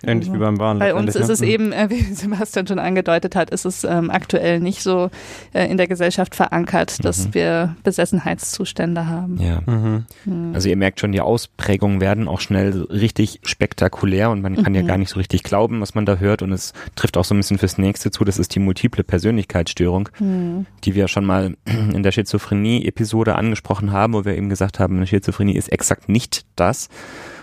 Mhm. Ähnlich mhm. wie beim Wahn. Bei uns ist es ne? eben, äh, wie Sebastian schon angedeutet hat, ist es ähm, aktuell nicht so äh, in der Gesellschaft verankert, dass mhm. wir Besessenheitszustände haben. Ja. Mhm. mhm. Also ihr merkt schon, die Ausprägungen werden auch schnell richtig spektakulär und man kann ja mhm. gar nicht so richtig glauben, was man da hört und es trifft auch so ein bisschen fürs nächste zu, das ist die multiple Persönlichkeitsstörung, mhm. die wir schon mal in der Schizophrenie-Episode angesprochen haben, wo wir eben gesagt haben, eine Schizophrenie ist exakt nicht das,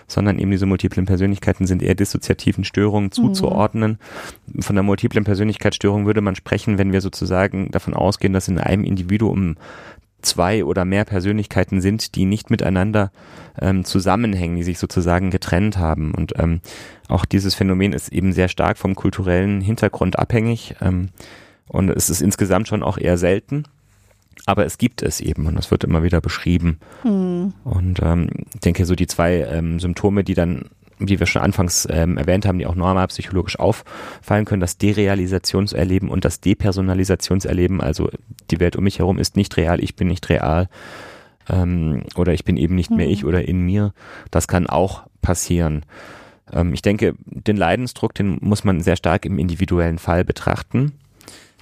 sondern eben diese multiplen Persönlichkeiten sind eher dissoziativen Störungen zuzuordnen. Mhm. Von der multiplen Persönlichkeitsstörung würde man sprechen, wenn wir sozusagen davon ausgehen, dass in einem Individuum zwei oder mehr Persönlichkeiten sind, die nicht miteinander ähm, zusammenhängen, die sich sozusagen getrennt haben. Und ähm, auch dieses Phänomen ist eben sehr stark vom kulturellen Hintergrund abhängig. Ähm, und es ist insgesamt schon auch eher selten. Aber es gibt es eben und es wird immer wieder beschrieben. Hm. Und ähm, ich denke, so die zwei ähm, Symptome, die dann, wie wir schon anfangs ähm, erwähnt haben, die auch normal psychologisch auffallen können, das Derealisationserleben und das Depersonalisationserleben, also die Welt um mich herum ist nicht real, ich bin nicht real ähm, oder ich bin eben nicht mehr hm. ich oder in mir, das kann auch passieren. Ähm, ich denke, den Leidensdruck, den muss man sehr stark im individuellen Fall betrachten.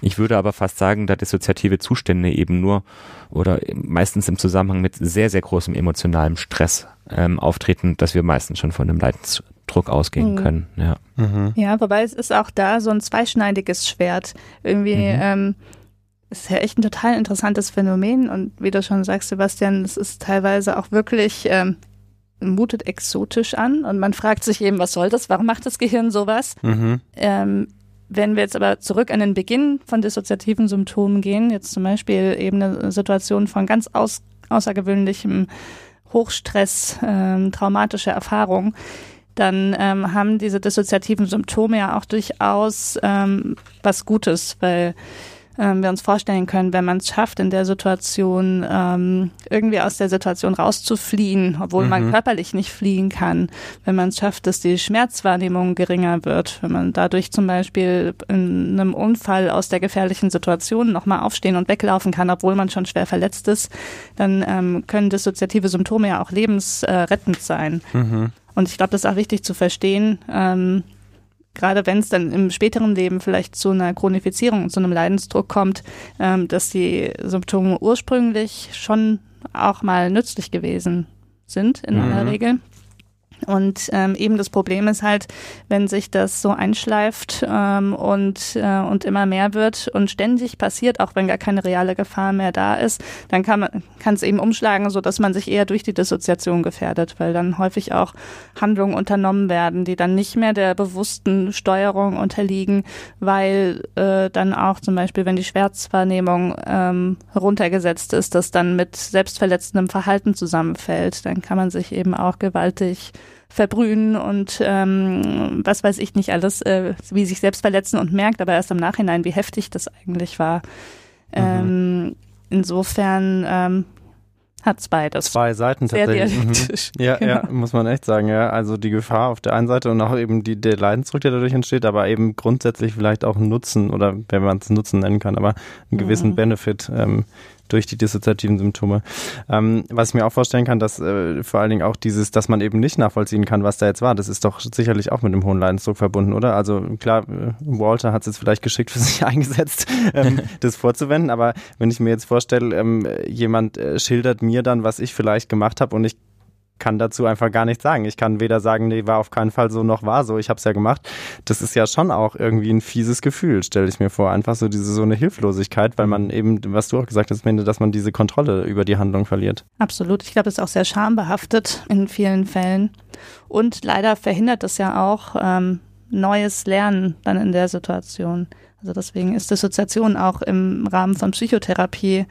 Ich würde aber fast sagen, da dissoziative Zustände eben nur oder meistens im Zusammenhang mit sehr, sehr großem emotionalem Stress ähm, auftreten, dass wir meistens schon von einem Leidensdruck ausgehen mhm. können. Ja. Mhm. ja, wobei es ist auch da so ein zweischneidiges Schwert. Irgendwie, mhm. ähm, ist ja echt ein total interessantes Phänomen und wie du schon sagst, Sebastian, es ist teilweise auch wirklich ähm, mutet exotisch an und man fragt sich eben, was soll das? Warum macht das Gehirn sowas? Mhm. Ähm, wenn wir jetzt aber zurück an den Beginn von dissoziativen Symptomen gehen, jetzt zum Beispiel eben eine Situation von ganz aus, außergewöhnlichem Hochstress, ähm, traumatische Erfahrung, dann ähm, haben diese dissoziativen Symptome ja auch durchaus ähm, was Gutes, weil ähm, wir uns vorstellen können, wenn man es schafft, in der Situation ähm, irgendwie aus der Situation rauszufliehen, obwohl mhm. man körperlich nicht fliehen kann, wenn man es schafft, dass die Schmerzwahrnehmung geringer wird, wenn man dadurch zum Beispiel in einem Unfall aus der gefährlichen Situation nochmal aufstehen und weglaufen kann, obwohl man schon schwer verletzt ist, dann ähm, können dissoziative Symptome ja auch lebensrettend sein. Mhm. Und ich glaube, das ist auch wichtig zu verstehen, ähm, gerade wenn es dann im späteren Leben vielleicht zu einer Chronifizierung und zu einem Leidensdruck kommt, ähm, dass die Symptome ursprünglich schon auch mal nützlich gewesen sind in mhm. aller Regel. Und ähm, eben das Problem ist halt, wenn sich das so einschleift ähm, und, äh, und immer mehr wird und ständig passiert, auch wenn gar keine reale Gefahr mehr da ist, dann kann es eben umschlagen, so dass man sich eher durch die Dissoziation gefährdet, weil dann häufig auch Handlungen unternommen werden, die dann nicht mehr der bewussten Steuerung unterliegen, weil äh, dann auch zum Beispiel, wenn die Schmerzwahrnehmung ähm, runtergesetzt ist, das dann mit selbstverletzendem Verhalten zusammenfällt, dann kann man sich eben auch gewaltig verbrühen und ähm, was weiß ich nicht alles, äh, wie sich selbst verletzen und merkt aber erst im Nachhinein, wie heftig das eigentlich war. Mhm. Ähm, insofern ähm, hat es beides. Zwei Seiten tatsächlich. Mhm. Ja, genau. ja, muss man echt sagen, ja. Also die Gefahr auf der einen Seite und auch eben die, der Leidensdruck, der dadurch entsteht, aber eben grundsätzlich vielleicht auch Nutzen oder wenn man es Nutzen nennen kann, aber einen gewissen mhm. Benefit. Ähm, durch die dissoziativen Symptome. Ähm, was ich mir auch vorstellen kann, dass äh, vor allen Dingen auch dieses, dass man eben nicht nachvollziehen kann, was da jetzt war, das ist doch sicherlich auch mit dem hohen Leidensdruck verbunden, oder? Also klar, äh, Walter hat es jetzt vielleicht geschickt für sich eingesetzt, ähm, das vorzuwenden, aber wenn ich mir jetzt vorstelle, ähm, jemand äh, schildert mir dann, was ich vielleicht gemacht habe und ich kann dazu einfach gar nichts sagen. Ich kann weder sagen, nee, war auf keinen Fall so, noch war so, ich habe es ja gemacht. Das ist ja schon auch irgendwie ein fieses Gefühl, stelle ich mir vor. Einfach so diese so eine Hilflosigkeit, weil man eben, was du auch gesagt hast, dass man diese Kontrolle über die Handlung verliert. Absolut. Ich glaube, es ist auch sehr schambehaftet in vielen Fällen. Und leider verhindert es ja auch ähm, neues Lernen dann in der Situation. Also deswegen ist Dissoziation auch im Rahmen von Psychotherapie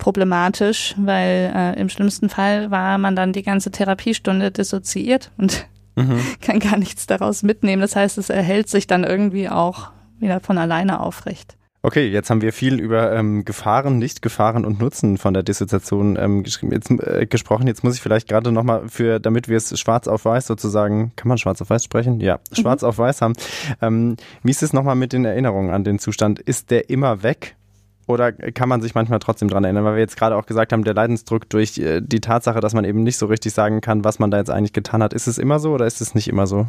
problematisch, weil äh, im schlimmsten Fall war man dann die ganze Therapiestunde dissoziiert und mhm. kann gar nichts daraus mitnehmen. Das heißt, es erhält sich dann irgendwie auch wieder von alleine aufrecht. Okay, jetzt haben wir viel über ähm, Gefahren, Nicht-Gefahren und Nutzen von der Dissoziation ähm, jetzt, äh, gesprochen. Jetzt muss ich vielleicht gerade nochmal für, damit wir es schwarz auf weiß sozusagen, kann man schwarz auf weiß sprechen? Ja, schwarz mhm. auf weiß haben. Ähm, wie ist es nochmal mit den Erinnerungen an den Zustand? Ist der immer weg? Oder kann man sich manchmal trotzdem dran erinnern? Weil wir jetzt gerade auch gesagt haben, der Leidensdruck durch äh, die Tatsache, dass man eben nicht so richtig sagen kann, was man da jetzt eigentlich getan hat. Ist es immer so oder ist es nicht immer so?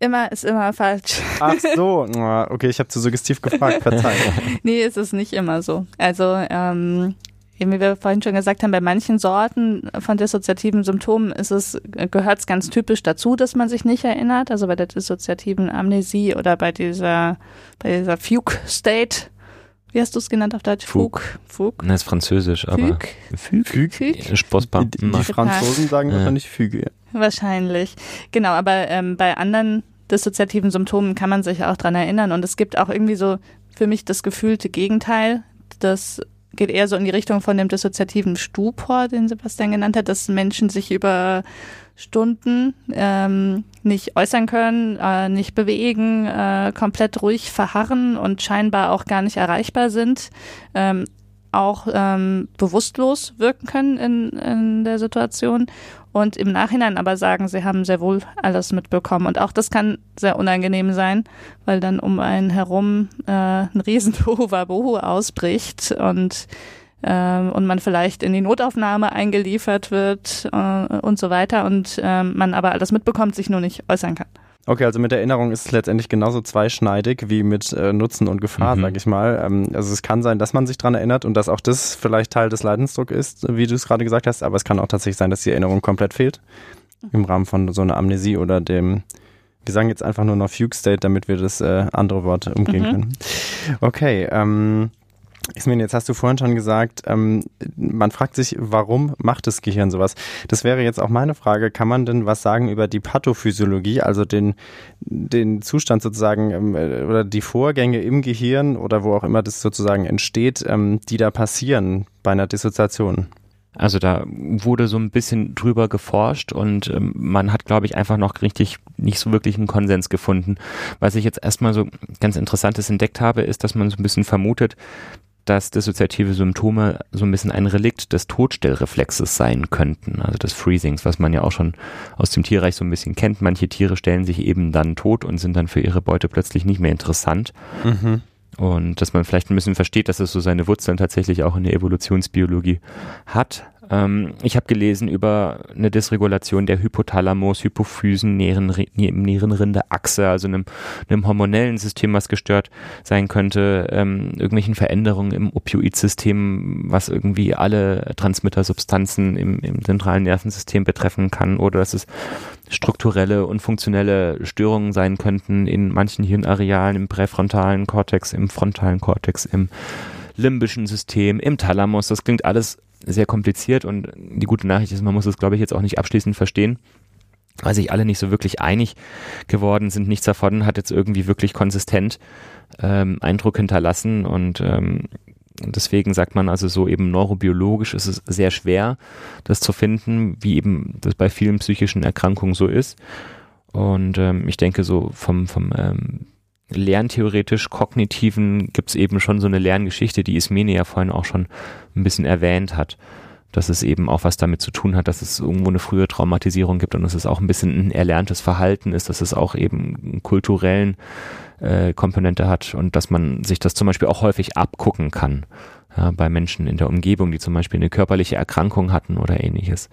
Immer ist immer falsch. Ach so, okay, ich habe zu suggestiv gefragt, Verzeihung. nee, es ist nicht immer so. Also, ähm, wie wir vorhin schon gesagt haben, bei manchen Sorten von dissoziativen Symptomen ist es, gehört es ganz typisch dazu, dass man sich nicht erinnert. Also bei der dissoziativen Amnesie oder bei dieser, bei dieser Fugue State, wie hast du es genannt auf Deutsch? Fug. Fug. Das ist französisch, aber. Fug. Fug. Fug. Die, die Franzosen sagen ja. wahrscheinlich Füge. Wahrscheinlich. Genau, aber ähm, bei anderen dissoziativen Symptomen kann man sich auch dran erinnern. Und es gibt auch irgendwie so für mich das gefühlte Gegenteil. Das geht eher so in die Richtung von dem dissoziativen Stupor, den Sebastian genannt hat, dass Menschen sich über Stunden ähm, nicht äußern können, äh, nicht bewegen, äh, komplett ruhig verharren und scheinbar auch gar nicht erreichbar sind, ähm, auch ähm, bewusstlos wirken können in, in der Situation und im Nachhinein aber sagen, sie haben sehr wohl alles mitbekommen. Und auch das kann sehr unangenehm sein, weil dann um einen herum äh, ein riesen Tohuwabohu ausbricht und ähm, und man vielleicht in die Notaufnahme eingeliefert wird äh, und so weiter und ähm, man aber alles mitbekommt, sich nur nicht äußern kann. Okay, also mit Erinnerung ist es letztendlich genauso zweischneidig wie mit äh, Nutzen und Gefahr, mhm. sag ich mal. Ähm, also es kann sein, dass man sich dran erinnert und dass auch das vielleicht Teil des Leidensdrucks ist, wie du es gerade gesagt hast, aber es kann auch tatsächlich sein, dass die Erinnerung komplett fehlt im Rahmen von so einer Amnesie oder dem wir sagen jetzt einfach nur noch Fugue State, damit wir das äh, andere Wort umgehen mhm. können. Okay, ähm, Ismin, jetzt hast du vorhin schon gesagt, ähm, man fragt sich, warum macht das Gehirn sowas? Das wäre jetzt auch meine Frage. Kann man denn was sagen über die Pathophysiologie, also den, den Zustand sozusagen ähm, äh, oder die Vorgänge im Gehirn oder wo auch immer das sozusagen entsteht, ähm, die da passieren bei einer Dissoziation? Also da wurde so ein bisschen drüber geforscht und ähm, man hat, glaube ich, einfach noch richtig nicht so wirklich einen Konsens gefunden. Was ich jetzt erstmal so ganz Interessantes entdeckt habe, ist, dass man so ein bisschen vermutet, dass dissoziative Symptome so ein bisschen ein Relikt des Todstellreflexes sein könnten, also des Freezings, was man ja auch schon aus dem Tierreich so ein bisschen kennt. Manche Tiere stellen sich eben dann tot und sind dann für ihre Beute plötzlich nicht mehr interessant. Mhm. Und dass man vielleicht ein bisschen versteht, dass es so seine Wurzeln tatsächlich auch in der Evolutionsbiologie hat. Ähm, ich habe gelesen über eine Dysregulation der Hypothalamus, Hypophysen, Nierenrinde-Achse, also einem, einem hormonellen System, was gestört sein könnte, ähm, irgendwelchen Veränderungen im Opioidsystem, was irgendwie alle Transmittersubstanzen im, im zentralen Nervensystem betreffen kann, oder dass es strukturelle und funktionelle Störungen sein könnten in manchen Hirnarealen, im präfrontalen Kortex, im frontalen Kortex, im limbischen System, im Thalamus. Das klingt alles sehr kompliziert und die gute Nachricht ist, man muss es, glaube ich, jetzt auch nicht abschließend verstehen weil sich alle nicht so wirklich einig geworden sind. Nichts davon hat jetzt irgendwie wirklich konsistent ähm, Eindruck hinterlassen und ähm, deswegen sagt man also so eben neurobiologisch ist es sehr schwer, das zu finden, wie eben das bei vielen psychischen Erkrankungen so ist. Und ähm, ich denke so vom, vom ähm, lerntheoretisch kognitiven gibt es eben schon so eine Lerngeschichte, die Ismene ja vorhin auch schon ein bisschen erwähnt hat. Dass es eben auch was damit zu tun hat, dass es irgendwo eine frühe Traumatisierung gibt und dass es auch ein bisschen ein erlerntes Verhalten ist, dass es auch eben einen kulturellen äh, Komponente hat und dass man sich das zum Beispiel auch häufig abgucken kann ja, bei Menschen in der Umgebung, die zum Beispiel eine körperliche Erkrankung hatten oder ähnliches.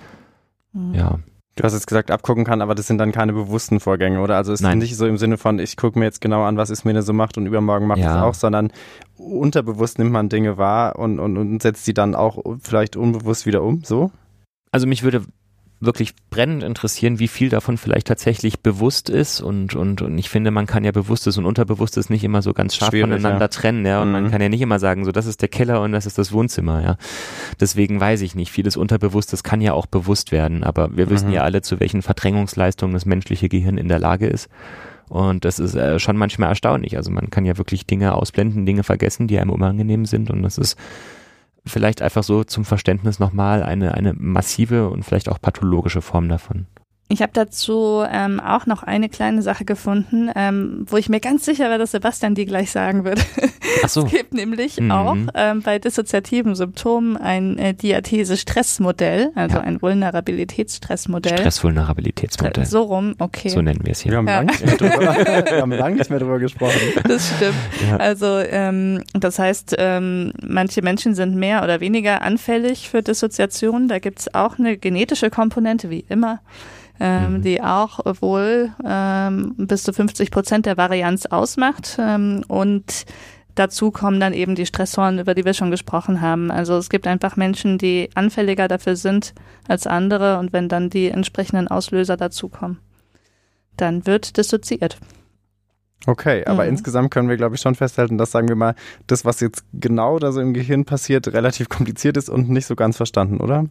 Mhm. Ja. Du hast jetzt gesagt, abgucken kann, aber das sind dann keine bewussten Vorgänge, oder? Also es ist nicht so im Sinne von, ich gucke mir jetzt genau an, was Ismene so macht und übermorgen macht ja. es auch, sondern unterbewusst nimmt man Dinge wahr und, und, und setzt sie dann auch vielleicht unbewusst wieder um, so? Also mich würde wirklich brennend interessieren, wie viel davon vielleicht tatsächlich bewusst ist und, und, und ich finde, man kann ja Bewusstes und Unterbewusstes nicht immer so ganz scharf Schwierig, voneinander ja. trennen, ja, und Mhm. man kann ja nicht immer sagen, so, das ist der Keller und das ist das Wohnzimmer, ja. Deswegen weiß ich nicht, vieles Unterbewusstes kann ja auch bewusst werden, aber wir wissen Mhm. ja alle, zu welchen Verdrängungsleistungen das menschliche Gehirn in der Lage ist. Und das ist äh, schon manchmal erstaunlich. Also man kann ja wirklich Dinge ausblenden, Dinge vergessen, die einem unangenehm sind. Und das ist vielleicht einfach so zum Verständnis nochmal eine, eine massive und vielleicht auch pathologische Form davon. Ich habe dazu ähm, auch noch eine kleine Sache gefunden, ähm, wo ich mir ganz sicher war, dass Sebastian die gleich sagen wird. Ach so. Es gibt nämlich Mhm. auch ähm, bei dissoziativen Symptomen ein äh, Diathese-Stressmodell, also Ja. ein Vulnerabilitätsstressmodell. Stressvulnerabilitätsmodell. So rum, okay. So nennen wir es Wir hier. haben, Ja. lang nicht mehr drüber, wir haben lang nicht mehr drüber gesprochen. Das stimmt. Ja. Also ähm, das heißt, ähm, manche Menschen sind mehr oder weniger anfällig für Dissoziation. Da gibt es auch eine genetische Komponente, wie immer, ähm, Mhm. die auch wohl ähm, bis zu 50 Prozent der Varianz ausmacht. Ähm, und dazu kommen dann eben die Stressoren, über die wir schon gesprochen haben. Also es gibt einfach Menschen, die anfälliger dafür sind als andere. Und wenn dann die entsprechenden Auslöser dazukommen, dann wird dissoziiert. Okay, aber Mhm. insgesamt können wir, glaube ich, schon festhalten, dass, sagen wir mal, das, was jetzt genau da so im Gehirn passiert, relativ kompliziert ist und nicht so ganz verstanden, oder?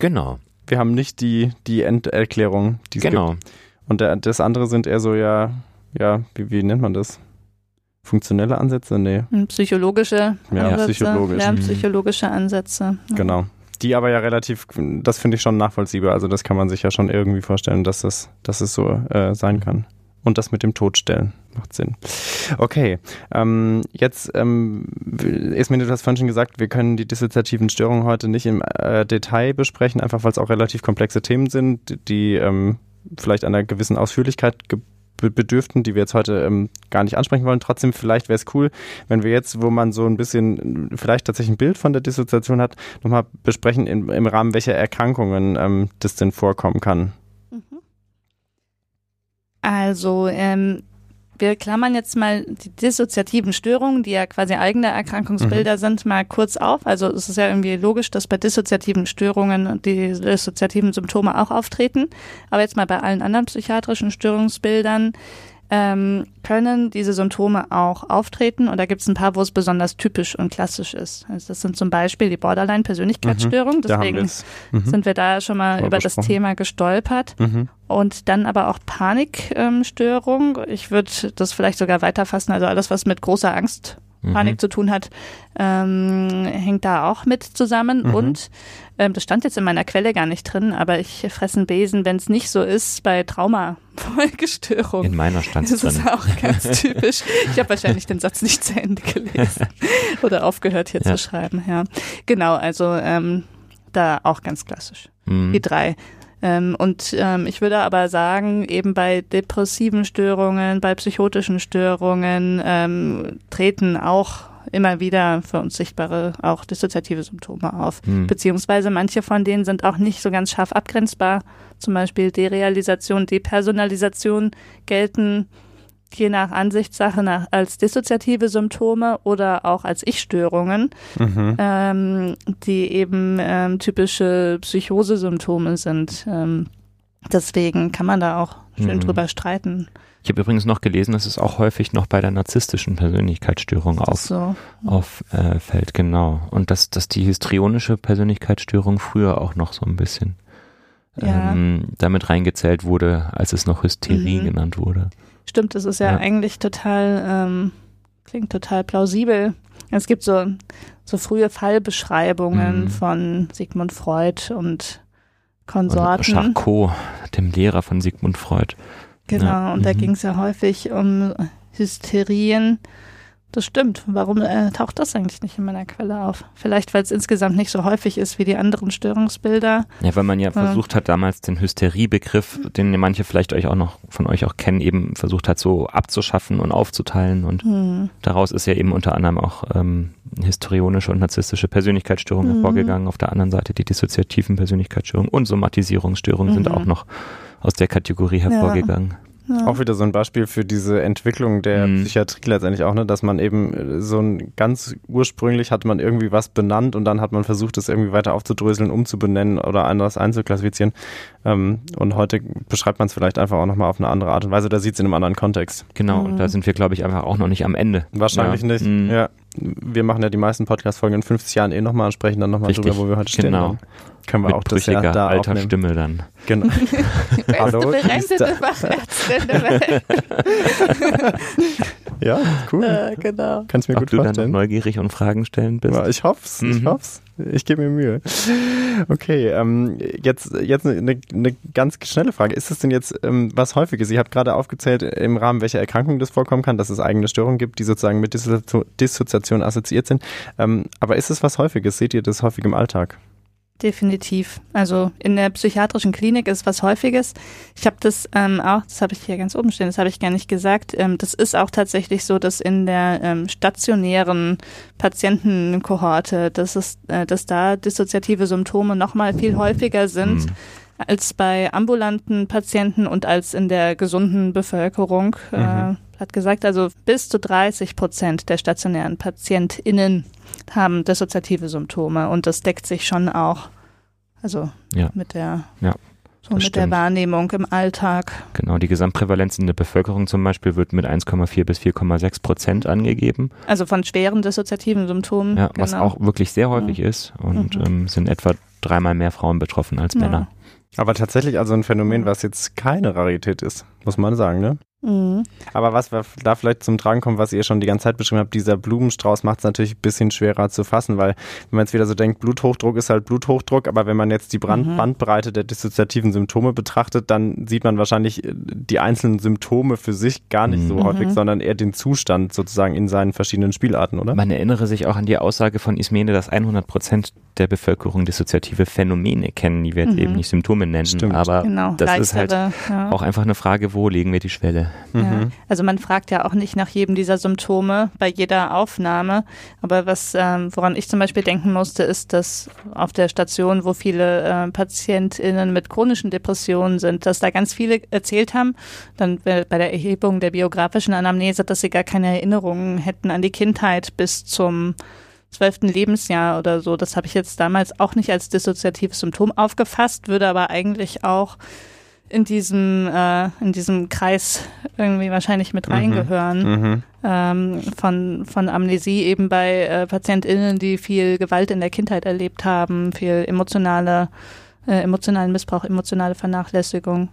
Genau, Wir haben nicht die, die Enderklärung, die es genau. gibt. Und der, das andere sind eher so, ja, ja, wie, wie nennt man das? Funktionelle Ansätze? Nee, Psychologische Ja, Ansätze, psychologisch. Ja, Mhm. psychologische Ansätze. Ja. genau. Die aber ja relativ, das finde ich schon nachvollziehbar. Also das kann man sich ja schon irgendwie vorstellen, dass das, dass es so äh, sein kann. Und das mit dem Todstellen macht Sinn. Okay, ähm, jetzt, ähm, Esmine, du hast vorhin schon gesagt, wir können die dissoziativen Störungen heute nicht im äh, Detail besprechen, einfach weil es auch relativ komplexe Themen sind, die ähm, vielleicht einer gewissen Ausführlichkeit bedürften, die wir jetzt heute ähm, gar nicht ansprechen wollen. Trotzdem, vielleicht wäre es cool, wenn wir jetzt, wo man so ein bisschen vielleicht tatsächlich ein Bild von der Dissoziation hat, nochmal besprechen, im, im Rahmen welcher Erkrankungen ähm, das denn vorkommen kann. Also, ähm, wir klammern jetzt mal die dissoziativen Störungen, die ja quasi eigene Erkrankungsbilder Mhm. sind, mal kurz auf. Also es ist ja irgendwie logisch, dass bei dissoziativen Störungen die dissoziativen Symptome auch auftreten. Aber jetzt mal bei allen anderen psychiatrischen Störungsbildern ähm, können diese Symptome auch auftreten. Und da gibt es ein paar, wo es besonders typisch und klassisch ist. Also das sind zum Beispiel die Borderline-Persönlichkeitsstörung. Haben Deswegen wir. Mhm. sind wir da schon mal Mal über das. Thema gestolpert. Mhm. Und dann aber auch Panikstörung. ich würde das vielleicht sogar weiterfassen. Also alles, was mit großer Angst, Mhm. Panik zu tun hat, ähm, hängt da auch mit zusammen. Mhm. Und ähm, das stand jetzt in meiner Quelle gar nicht drin, aber ich fresse einen Besen, wenn es nicht so ist, bei Traumafolgestörung. In meiner stand Das ist drin. auch ganz typisch. Ich habe wahrscheinlich den Satz nicht zu Ende gelesen oder aufgehört hier Ja. zu schreiben. Ja, genau. Also ähm, da auch ganz klassisch. Mhm. Die drei. Ähm, und ähm, ich würde aber sagen, eben bei depressiven Störungen, bei psychotischen Störungen ähm, treten auch immer wieder für uns sichtbare auch dissoziative Symptome auf. Mhm. Beziehungsweise manche von denen sind auch nicht so ganz scharf abgrenzbar. Zum Beispiel Derealisation, Depersonalisation gelten je nach Ansichtssache nach, als dissoziative Symptome oder auch als Ich-Störungen Mhm. ähm, die eben ähm, typische Psychosesymptome sind. Ähm, deswegen kann man da auch schön Mhm. drüber streiten. Ich habe übrigens noch gelesen, dass es auch häufig noch bei der narzisstischen Persönlichkeitsstörung auf, so. auffällt, genau. Und dass, dass die histrionische Persönlichkeitsstörung früher auch noch so ein bisschen Ja. ähm, damit reingezählt wurde, als es noch Hysterie Mhm. genannt wurde. Stimmt, das ist ja, Ja. eigentlich total, ähm, klingt total plausibel. Es gibt so, so frühe Fallbeschreibungen Mhm. von Sigmund Freud und Konsorten. Charcot, dem Lehrer von Sigmund Freud. Genau, Ja, und da mhm. ging es ja häufig um Hysterien. Das stimmt. Warum äh, taucht das eigentlich nicht in meiner Quelle auf? Vielleicht, weil es insgesamt nicht so häufig ist wie die anderen Störungsbilder. Ja, weil man ja versucht hat, damals den Hysterie-Begriff, den manche vielleicht euch auch noch von euch auch kennen, eben versucht hat, so abzuschaffen und aufzuteilen. Und Hm. daraus ist ja eben unter anderem auch ähm, histrionische und narzisstische Persönlichkeitsstörung Mhm. hervorgegangen. Auf der anderen Seite die dissoziativen Persönlichkeitsstörungen und Somatisierungsstörungen sind Mhm. auch noch aus der Kategorie hervorgegangen. Ja. Auch wieder so ein Beispiel für diese Entwicklung der mhm. Psychiatrie letztendlich auch, ne, dass man eben äh, so ein ganz ursprünglich hat man irgendwie was benannt und dann hat man versucht, es irgendwie weiter aufzudröseln, umzubenennen oder anders einzuklassifizieren. Ähm, und heute beschreibt man es vielleicht einfach auch nochmal auf eine andere Art und Weise oder sieht es in einem anderen Kontext. Genau, mhm. und da sind wir, glaube ich, einfach auch noch nicht am Ende. Wahrscheinlich ja. nicht. Mhm. Ja. Wir machen ja die meisten Podcast-Folgen in 50 Jahren eh nochmal und sprechen dann nochmal drüber, wo wir heute stehen. Genau. Dann können wir Mit auch das ja da alter aufnehmen. Stimme dann. Genau. Hallo, ja, cool. Ja, genau. Kannst mir Ob gut du vorstellen. dann neugierig und Fragen stellen bist. Ja, ich hoff's, ich mhm. hoff's. Ich gebe mir Mühe. Okay, ähm, jetzt, jetzt eine, eine ganz schnelle Frage. Ist es denn jetzt ähm, was Häufiges? Sie hat gerade aufgezählt, im Rahmen welcher Erkrankung das vorkommen kann, dass es eigene Störungen gibt, die sozusagen mit Dissoziation assoziiert sind. Ähm, aber ist es was Häufiges? Seht ihr das häufig im Alltag? Definitiv. Also in der psychiatrischen Klinik ist was Häufiges. Ich habe das ähm, auch, das habe ich hier ganz oben stehen, das habe ich gar nicht gesagt. Ähm, das ist auch tatsächlich so, dass in der ähm, stationären Patientenkohorte, dass, es, äh, dass da dissoziative Symptome nochmal viel häufiger sind. Mhm als bei ambulanten Patienten und als in der gesunden Bevölkerung. Äh, mhm. Hat gesagt, also bis zu 30 Prozent der stationären PatientInnen haben dissoziative Symptome und das deckt sich schon auch also ja. mit der ja, so mit der Wahrnehmung im Alltag. Genau, die Gesamtprävalenz in der Bevölkerung zum Beispiel wird mit 1,4 bis 4,6 Prozent angegeben. Also von schweren dissoziativen Symptomen. Ja, genau. was auch wirklich sehr häufig ja. ist und mhm. ähm, sind etwa dreimal mehr Frauen betroffen als Männer. Aber tatsächlich also ein Phänomen, was jetzt keine Rarität ist, muss man sagen, ne? Mhm. Aber was da vielleicht zum Tragen kommt, was ihr schon die ganze Zeit beschrieben habt, dieser Blumenstrauß macht es natürlich ein bisschen schwerer zu fassen, weil wenn man jetzt wieder so denkt, Bluthochdruck ist halt Bluthochdruck, aber wenn man jetzt die Brand mhm. Bandbreite der dissoziativen Symptome betrachtet, dann sieht man wahrscheinlich äh, die einzelnen Symptome für sich gar nicht mhm. so häufig, sondern eher den Zustand sozusagen in seinen verschiedenen Spielarten, oder? Man erinnere sich auch an die Aussage von Ismene, dass 100 Prozent der Bevölkerung dissoziative Phänomene kennen, die wir jetzt mhm. eben nicht Symptome nennen, Stimmt. aber genau. das Leichtere, ist halt ja. auch einfach eine Frage, wo legen wir die Schwelle? Ja. Mhm. Also man fragt ja auch nicht nach jedem dieser Symptome bei jeder Aufnahme. Aber was, ähm, woran ich zum Beispiel denken musste, ist, dass auf der Station, wo viele äh, PatientInnen mit chronischen Depressionen sind, dass da ganz viele erzählt haben, dann bei der Erhebung der biografischen Anamnese, dass sie gar keine Erinnerungen hätten an die Kindheit bis zum zwölften Lebensjahr oder so. Das habe ich jetzt damals auch nicht als dissoziatives Symptom aufgefasst, würde aber eigentlich auch in diesem, äh, in diesem Kreis irgendwie wahrscheinlich mit mhm. reingehören. Mhm. Ähm, von, von Amnesie eben bei äh, PatientInnen, die viel Gewalt in der Kindheit erlebt haben, viel emotionale, äh, emotionalen Missbrauch, emotionale Vernachlässigung.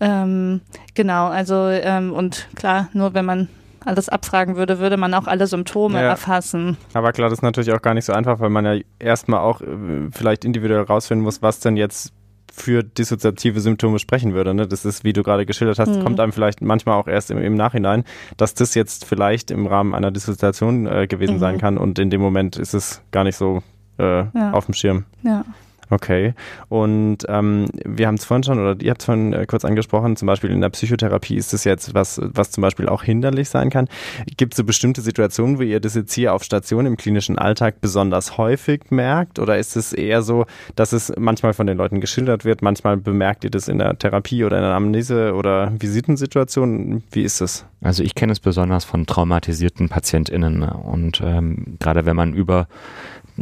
Ähm, genau, also ähm, und klar, nur wenn man alles abfragen würde, würde man auch alle Symptome ja. erfassen. Aber klar, das ist natürlich auch gar nicht so einfach, weil man ja erstmal auch äh, vielleicht individuell rausfinden muss, was denn jetzt für dissoziative Symptome sprechen würde. Ne? Das ist, wie du gerade geschildert hast, mhm. kommt einem vielleicht manchmal auch erst im, im, Nachhinein, dass das jetzt vielleicht im Rahmen einer Dissoziation äh, gewesen mhm. sein kann und in dem Moment ist es gar nicht so äh, ja. auf dem Schirm. Ja. Okay. Und ähm, wir haben es vorhin schon, oder ihr habt es vorhin äh, kurz angesprochen, zum Beispiel in der Psychotherapie ist es jetzt was, was zum Beispiel auch hinderlich sein kann. Gibt es so bestimmte Situationen, wo ihr das jetzt hier auf Station im klinischen Alltag besonders häufig merkt? Oder ist es eher so, dass es manchmal von den Leuten geschildert wird, manchmal bemerkt ihr das in der Therapie oder in der Amnese oder Visitensituation? Wie ist es? Also ich kenne es besonders von traumatisierten PatientInnen und ähm, gerade wenn man über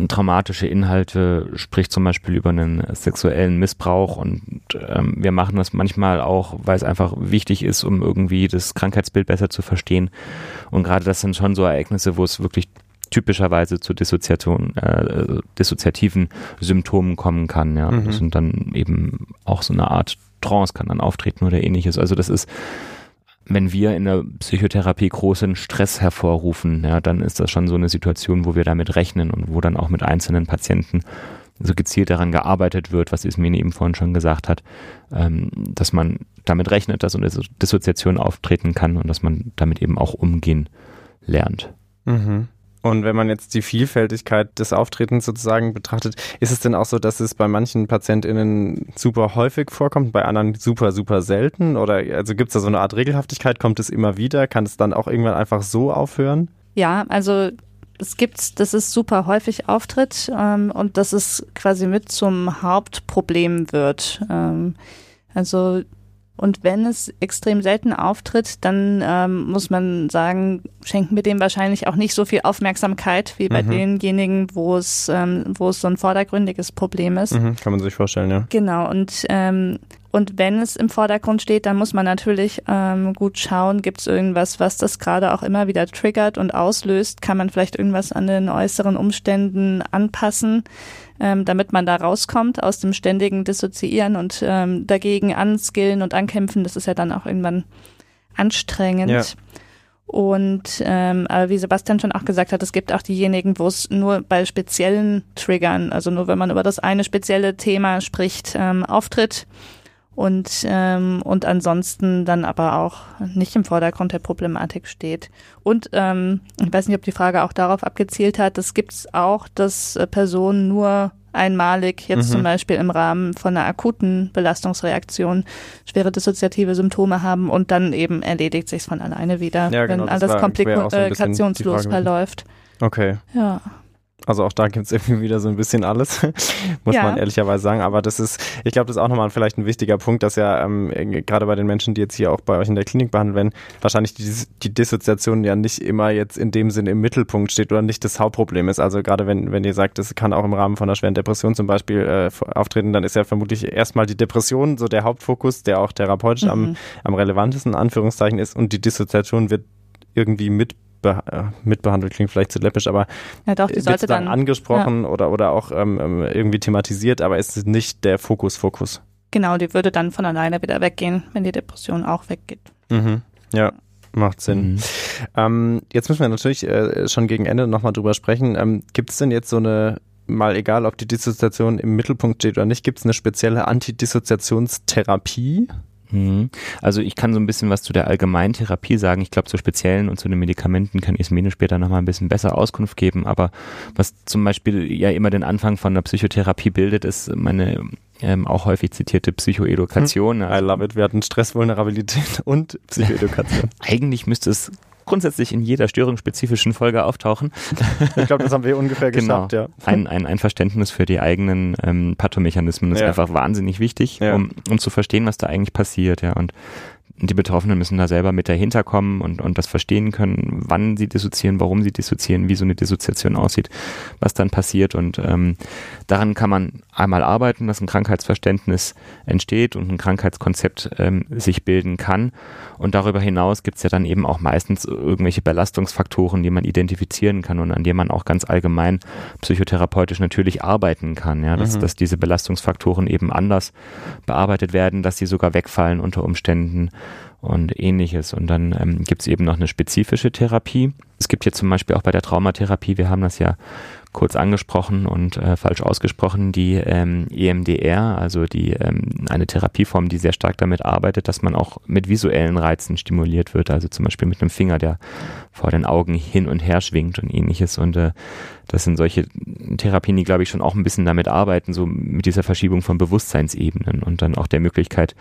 traumatische Inhalte spricht, zum Beispiel über einen sexuellen Missbrauch und ähm, wir machen das manchmal auch, weil es einfach wichtig ist, um irgendwie das Krankheitsbild besser zu verstehen. Und gerade das sind schon so Ereignisse, wo es wirklich typischerweise zu Dissoziation, äh, dissoziativen Symptomen kommen kann. Ja, mhm. das sind dann eben auch so eine Art Trance kann dann auftreten oder ähnliches. Also das ist wenn wir in der Psychotherapie großen Stress hervorrufen, ja, dann ist das schon so eine Situation, wo wir damit rechnen und wo dann auch mit einzelnen Patienten so gezielt daran gearbeitet wird, was Ismene eben vorhin schon gesagt hat, ähm, dass man damit rechnet, dass eine Dissoziation auftreten kann und dass man damit eben auch umgehen lernt. Mhm. Und wenn man jetzt die Vielfältigkeit des Auftretens sozusagen betrachtet, ist es denn auch so, dass es bei manchen PatientInnen super häufig vorkommt, bei anderen super, super selten? Oder also gibt es da so eine Art Regelhaftigkeit? Kommt es immer wieder? Kann es dann auch irgendwann einfach so aufhören? Ja, also es gibt, dass es super häufig auftritt ähm, und dass es quasi mit zum Hauptproblem wird. Ähm, also Und wenn es extrem selten auftritt, dann ähm, muss man sagen, schenken wir dem wahrscheinlich auch nicht so viel Aufmerksamkeit wie bei mhm. denjenigen, wo es, ähm, wo es so ein vordergründiges Problem ist. Mhm, kann man sich vorstellen, ja. Genau. Und ähm, und wenn es im Vordergrund steht, dann muss man natürlich ähm, gut schauen, gibt es irgendwas, was das gerade auch immer wieder triggert und auslöst? Kann man vielleicht irgendwas an den äußeren Umständen anpassen? Ähm, damit man da rauskommt aus dem ständigen Dissoziieren und ähm, dagegen anskillen und ankämpfen. Das ist ja dann auch irgendwann anstrengend. Ja. Und ähm, aber wie Sebastian schon auch gesagt hat, es gibt auch diejenigen, wo es nur bei speziellen Triggern, also nur wenn man über das eine spezielle Thema spricht, ähm, auftritt und ähm, und ansonsten dann aber auch nicht im Vordergrund der Problematik steht. Und ähm, ich weiß nicht, ob die Frage auch darauf abgezielt hat, es gibt auch, dass äh, Personen nur einmalig jetzt mhm. zum Beispiel im Rahmen von einer akuten Belastungsreaktion schwere dissoziative Symptome haben und dann eben erledigt sich von alleine wieder, ja, genau, wenn alles komplikationslos so verläuft. Okay. Ja. Also auch da gibt es irgendwie wieder so ein bisschen alles, muss ja. man ehrlicherweise sagen. Aber das ist, ich glaube, das ist auch nochmal vielleicht ein wichtiger Punkt, dass ja ähm, gerade bei den Menschen, die jetzt hier auch bei euch in der Klinik behandelt werden, wahrscheinlich die, die Dissoziation ja nicht immer jetzt in dem Sinne im Mittelpunkt steht oder nicht das Hauptproblem ist. Also gerade wenn, wenn ihr sagt, das kann auch im Rahmen von einer schweren Depression zum Beispiel äh, auftreten, dann ist ja vermutlich erstmal die Depression so der Hauptfokus, der auch therapeutisch mhm. am, am relevantesten, Anführungszeichen ist und die Dissoziation wird irgendwie mit äh, mitbehandelt, klingt vielleicht zu läppisch, aber ja, doch, die sollte dann angesprochen ja. oder, oder auch ähm, ähm, irgendwie thematisiert, aber es ist nicht der Fokus, Fokus. Genau, die würde dann von alleine wieder weggehen, wenn die Depression auch weggeht. Mhm. Ja, macht Sinn. Mhm. Ähm, jetzt müssen wir natürlich äh, schon gegen Ende nochmal drüber sprechen. Ähm, gibt es denn jetzt so eine mal egal, ob die Dissoziation im Mittelpunkt steht oder nicht, gibt es eine spezielle Antidissoziationstherapie? Mhm. Also ich kann so ein bisschen was zu der Allgemeintherapie sagen. Ich glaube, zu speziellen und zu den Medikamenten kann Ismene später nochmal ein bisschen besser Auskunft geben. Aber was zum Beispiel ja immer den Anfang von der Psychotherapie bildet, ist meine ähm, auch häufig zitierte Psychoedukation. Hm. I love it. Wir hatten Stressvulnerabilität und Psychoedukation. Eigentlich müsste es grundsätzlich in jeder störungsspezifischen Folge auftauchen. Ich glaube, das haben wir ungefähr genau. geschafft, ja. Ein, ein, ein Verständnis für die eigenen ähm, Pathomechanismen ist ja. einfach wahnsinnig wichtig, ja. um, um zu verstehen, was da eigentlich passiert, ja. Und die Betroffenen müssen da selber mit dahinter kommen und, und das verstehen können, wann sie dissoziieren, warum sie dissoziieren, wie so eine Dissoziation aussieht, was dann passiert. Und ähm, daran kann man einmal arbeiten, dass ein Krankheitsverständnis entsteht und ein Krankheitskonzept ähm, sich bilden kann. Und darüber hinaus gibt es ja dann eben auch meistens irgendwelche Belastungsfaktoren, die man identifizieren kann und an denen man auch ganz allgemein psychotherapeutisch natürlich arbeiten kann. Ja, dass, mhm. dass diese Belastungsfaktoren eben anders bearbeitet werden, dass sie sogar wegfallen unter Umständen und ähnliches. Und dann ähm, gibt es eben noch eine spezifische Therapie. Es gibt jetzt zum Beispiel auch bei der Traumatherapie, wir haben das ja kurz angesprochen und äh, falsch ausgesprochen, die ähm, EMDR, also die ähm, eine Therapieform, die sehr stark damit arbeitet, dass man auch mit visuellen Reizen stimuliert wird, also zum Beispiel mit einem Finger, der vor den Augen hin und her schwingt und ähnliches. Und äh, das sind solche Therapien, die, glaube ich, schon auch ein bisschen damit arbeiten, so mit dieser Verschiebung von Bewusstseinsebenen und dann auch der Möglichkeit,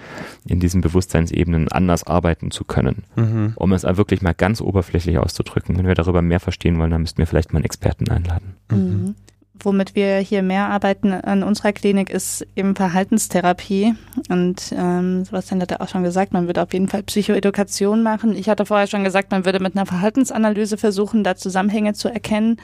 in diesen Bewusstseinsebenen anders arbeiten zu können. Mhm. Um es wirklich mal ganz oberflächlich auszudrücken. Wenn wir darüber mehr verstehen wollen, dann müssten wir vielleicht mal einen Experten einladen. Mhm. Womit wir hier mehr arbeiten an unserer Klinik ist eben Verhaltenstherapie. Und ähm, Sebastian hat ja auch schon gesagt, man würde auf jeden Fall Psychoedukation machen. Ich hatte vorher schon gesagt, man würde mit einer Verhaltensanalyse versuchen, da Zusammenhänge zu erkennen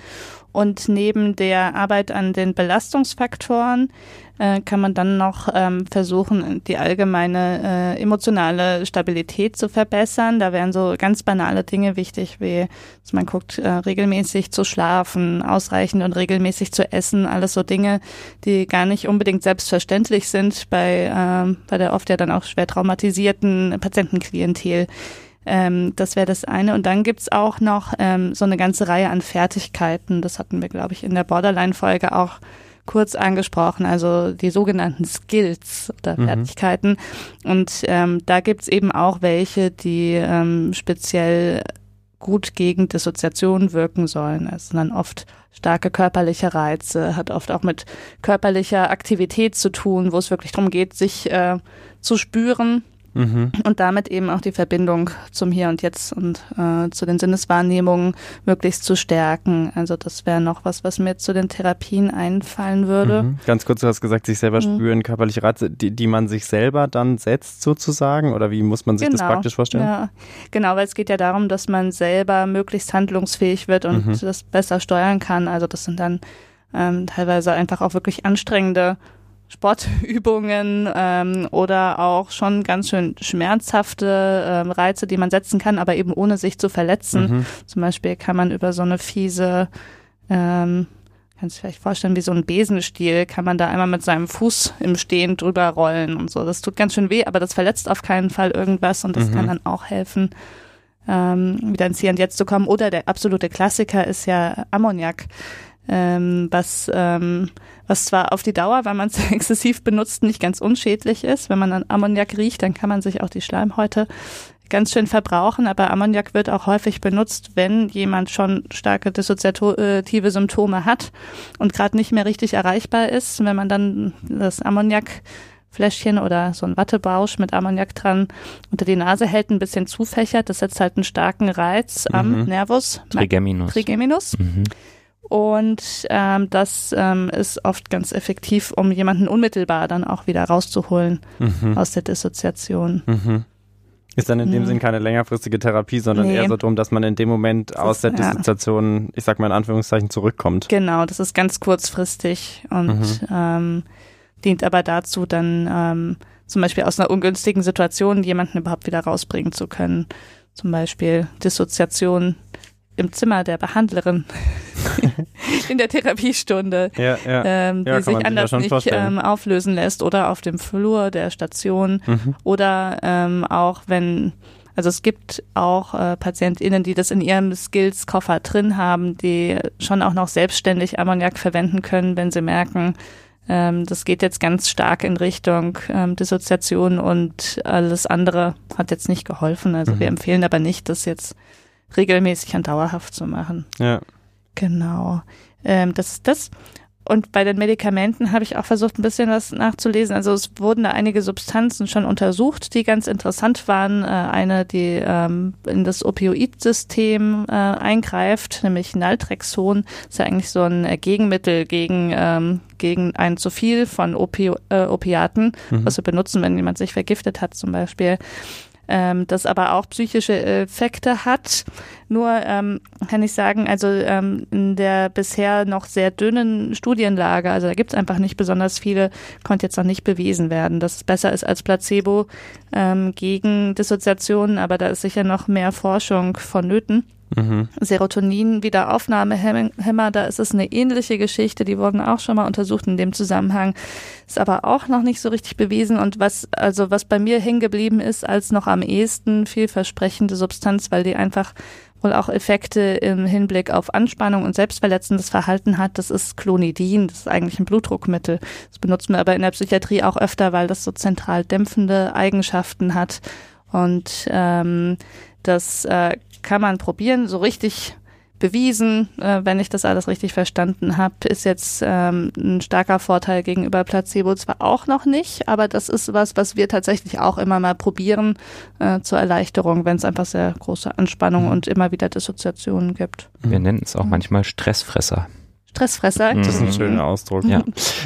und neben der Arbeit an den Belastungsfaktoren äh, kann man dann noch ähm, versuchen, die allgemeine äh, emotionale Stabilität zu verbessern. Da wären so ganz banale Dinge wichtig, wie dass man guckt, äh, regelmäßig zu schlafen, ausreichend und regelmäßig zu essen. Alles so Dinge, die gar nicht unbedingt selbstverständlich sind bei, äh, bei der oft ja dann auch schwer traumatisierten Patientenklientel. Ähm, das wäre das eine. Und dann gibt's auch noch ähm, so eine ganze Reihe an Fertigkeiten. Das hatten wir, glaube ich, in der Borderline-Folge auch kurz angesprochen, also die sogenannten Skills oder mhm. Fertigkeiten. Und ähm, da gibt's eben auch welche, die ähm, speziell gut gegen Dissoziation wirken sollen. Es sind dann oft starke körperliche Reize, hat oft auch mit körperlicher Aktivität zu tun, wo es wirklich darum geht, sich äh, zu spüren mhm. und damit eben auch die Verbindung zum Hier und Jetzt und äh, zu den Sinneswahrnehmungen möglichst zu stärken. Also das wäre noch was, was mir zu den Therapien einfallen würde. Mhm. Ganz kurz, du hast gesagt, sich selber mhm. spüren, körperliche Reize, die, die man sich selber dann setzt sozusagen oder wie muss man sich genau. das praktisch vorstellen? Ja, genau, weil es geht ja darum, dass man selber möglichst handlungsfähig wird und mhm. das besser steuern kann. Also das sind dann ähm, teilweise einfach auch wirklich anstrengende Sportübungen ähm, oder auch schon ganz schön schmerzhafte ähm, Reize, die man setzen kann, aber eben ohne sich zu verletzen. Mhm. Zum Beispiel kann man über so eine fiese, ähm, kannst du vielleicht vorstellen, wie so ein Besenstiel, kann man da einmal mit seinem Fuß im Stehen drüber rollen und so. Das tut ganz schön weh, aber das verletzt auf keinen Fall irgendwas und das mhm. kann dann auch helfen, ähm, wieder ins Hier und Jetzt zu kommen. Oder der absolute Klassiker ist ja Ammoniak ähm, was, ähm, was zwar auf die Dauer, weil man es exzessiv benutzt, nicht ganz unschädlich ist. Wenn man an Ammoniak riecht, dann kann man sich auch die Schleimhäute ganz schön verbrauchen, aber Ammoniak wird auch häufig benutzt, wenn jemand schon starke dissoziative Symptome hat und gerade nicht mehr richtig erreichbar ist. Wenn man dann das Ammoniakfläschchen oder so ein Wattebausch mit Ammoniak dran unter die Nase hält, ein bisschen zufächert, das setzt halt einen starken Reiz am mhm. Nervus. Trigeminus. Trigeminus. Mhm. Und ähm, das ähm, ist oft ganz effektiv, um jemanden unmittelbar dann auch wieder rauszuholen mhm. aus der Dissoziation. Mhm. Ist dann in dem mhm. Sinn keine längerfristige Therapie, sondern nee. eher so darum, dass man in dem Moment das aus der Dissoziation, ja. ich sag mal in Anführungszeichen, zurückkommt. Genau, das ist ganz kurzfristig und mhm. ähm, dient aber dazu, dann ähm, zum Beispiel aus einer ungünstigen Situation jemanden überhaupt wieder rausbringen zu können. Zum Beispiel Dissoziation im Zimmer der Behandlerin in der Therapiestunde, ja, ja. Ähm, die ja, sich anders sich nicht ähm, auflösen lässt oder auf dem Flur der Station mhm. oder ähm, auch wenn also es gibt auch äh, PatientInnen, die das in ihrem Skills-Koffer drin haben, die schon auch noch selbstständig Ammoniak verwenden können, wenn sie merken, ähm, das geht jetzt ganz stark in Richtung ähm, Dissoziation und alles andere hat jetzt nicht geholfen. Also mhm. wir empfehlen aber nicht, das jetzt regelmäßig und dauerhaft zu machen. Ja. Genau. Ähm, das ist das. Und bei den Medikamenten habe ich auch versucht, ein bisschen was nachzulesen. Also es wurden da einige Substanzen schon untersucht, die ganz interessant waren. Äh, eine, die ähm, in das Opioidsystem äh, eingreift, nämlich Naltrexon. Das ist ja eigentlich so ein äh, Gegenmittel gegen, ähm, gegen ein zu viel von Opi äh, Opiaten, mhm. was wir benutzen, wenn jemand sich vergiftet hat zum Beispiel ähm, das aber auch psychische Effekte hat. Nur ähm, kann ich sagen, also ähm, in der bisher noch sehr dünnen Studienlage, also da gibt es einfach nicht besonders viele, konnte jetzt noch nicht bewiesen werden, dass es besser ist als Placebo ähm, gegen Dissoziationen, aber da ist sicher noch mehr Forschung vonnöten. Mhm. Serotonin-Wiederaufnahmehemmer, da ist es eine ähnliche Geschichte, die wurden auch schon mal untersucht in dem Zusammenhang, ist aber auch noch nicht so richtig bewiesen und was, also was bei mir hängen geblieben ist als noch am ehesten vielversprechende Substanz, weil die einfach wohl auch Effekte im Hinblick auf Anspannung und selbstverletzendes Verhalten hat. Das ist Clonidin, das ist eigentlich ein Blutdruckmittel. Das benutzt man aber in der Psychiatrie auch öfter, weil das so zentral dämpfende Eigenschaften hat. Und ähm, das äh, kann man probieren. So richtig bewiesen, äh, wenn ich das alles richtig verstanden habe, ist jetzt ähm, ein starker Vorteil gegenüber Placebo zwar auch noch nicht, aber das ist was, was wir tatsächlich auch immer mal probieren äh, zur Erleichterung, wenn es einfach sehr große Anspannung mhm. und immer wieder Dissoziationen gibt. Wir nennen es auch manchmal Stressfresser. Stressfresser. Das ist ein schöner Ausdruck. Ja.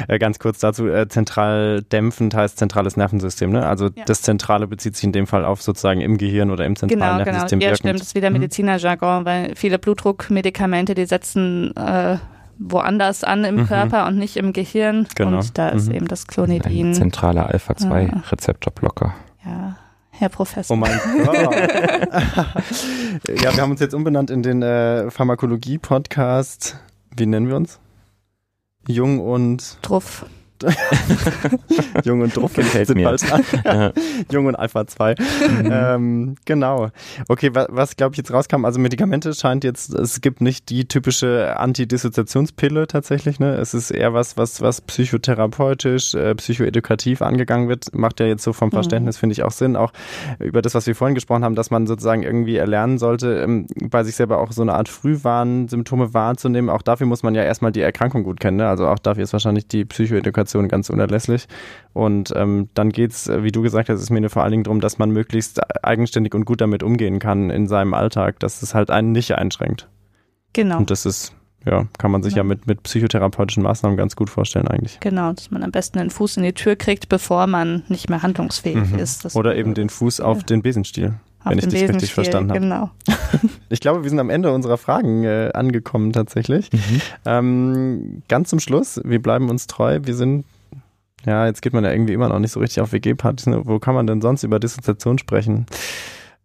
Äh, ganz kurz dazu, äh, zentral dämpfend heißt zentrales Nervensystem. Ne? Also ja. das Zentrale bezieht sich in dem Fall auf sozusagen im Gehirn oder im zentralen genau, Nervensystem. Genau, ja stimmt, das ist wieder mhm. Medizinerjargon, weil viele Blutdruckmedikamente, die setzen äh, woanders an im mhm. Körper und nicht im Gehirn. Genau. Und da ist mhm. eben das Clonidin. Zentraler Alpha-2-Rezeptorblocker. Ja. Herr Professor. Oh mein Gott. ja, wir haben uns jetzt umbenannt in den äh, Pharmakologie-Podcast wie nennen wir uns? Jung und. Truff. Jung und Druck gefällt mir. Jung und Alpha 2. Mhm. Ähm, genau. Okay, was, was glaube ich jetzt rauskam, also Medikamente scheint jetzt, es gibt nicht die typische Antidissoziationspille tatsächlich, ne? Es ist eher was, was, was psychotherapeutisch, äh, psychoedukativ angegangen wird. Macht ja jetzt so vom mhm. Verständnis, mhm. finde ich, auch Sinn. Auch über das, was wir vorhin gesprochen haben, dass man sozusagen irgendwie erlernen sollte, ähm, bei sich selber auch so eine Art Frühwarnsymptome wahrzunehmen. Auch dafür muss man ja erstmal die Erkrankung gut kennen. Ne? Also auch dafür ist wahrscheinlich die Psychoedukation Dissoziation ganz unerlässlich. Und ähm, dann geht's, äh, wie du gesagt hast, ist mir vor allen Dingen darum, dass man möglichst eigenständig und gut damit umgehen kann in seinem Alltag, dass es halt einen nicht einschränkt. Genau. Und das ist ja, kann man sich ja, ja mit, mit psychotherapeutischen Maßnahmen ganz gut vorstellen eigentlich. Genau, dass man am besten den Fuß in die Tür kriegt, bevor man nicht mehr handlungsfähig mhm. ist. Das Oder eben den Fuß auf den Besenstiel, auf wenn ich dich richtig verstanden habe. Genau. ich glaube, wir sind am Ende unserer Fragen äh, angekommen tatsächlich. Mhm. Ähm, ganz zum Schluss, wir bleiben uns treu, wir sind ja, jetzt geht man ja irgendwie immer noch nicht so richtig auf WG-Partys. Ne? Wo kann man denn sonst über Dissoziation sprechen?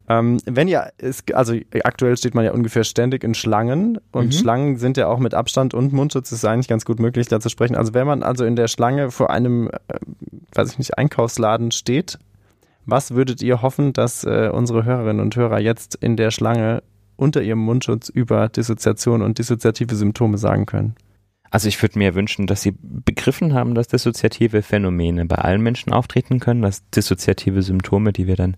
Ähm, wenn ja, ist, also aktuell steht man ja ungefähr ständig in Schlangen und mhm. Schlangen sind ja auch mit Abstand und Mundschutz ist eigentlich ganz gut möglich, da zu sprechen. Also wenn man also in der Schlange vor einem, äh, weiß ich nicht, Einkaufsladen steht, was würdet ihr hoffen, dass äh, unsere Hörerinnen und Hörer jetzt in der Schlange unter ihrem Mundschutz über Dissoziation und dissoziative Symptome sagen können? Also ich würde mir wünschen, dass sie begriffen haben, dass dissoziative Phänomene bei allen Menschen auftreten können, dass dissoziative Symptome, die wir dann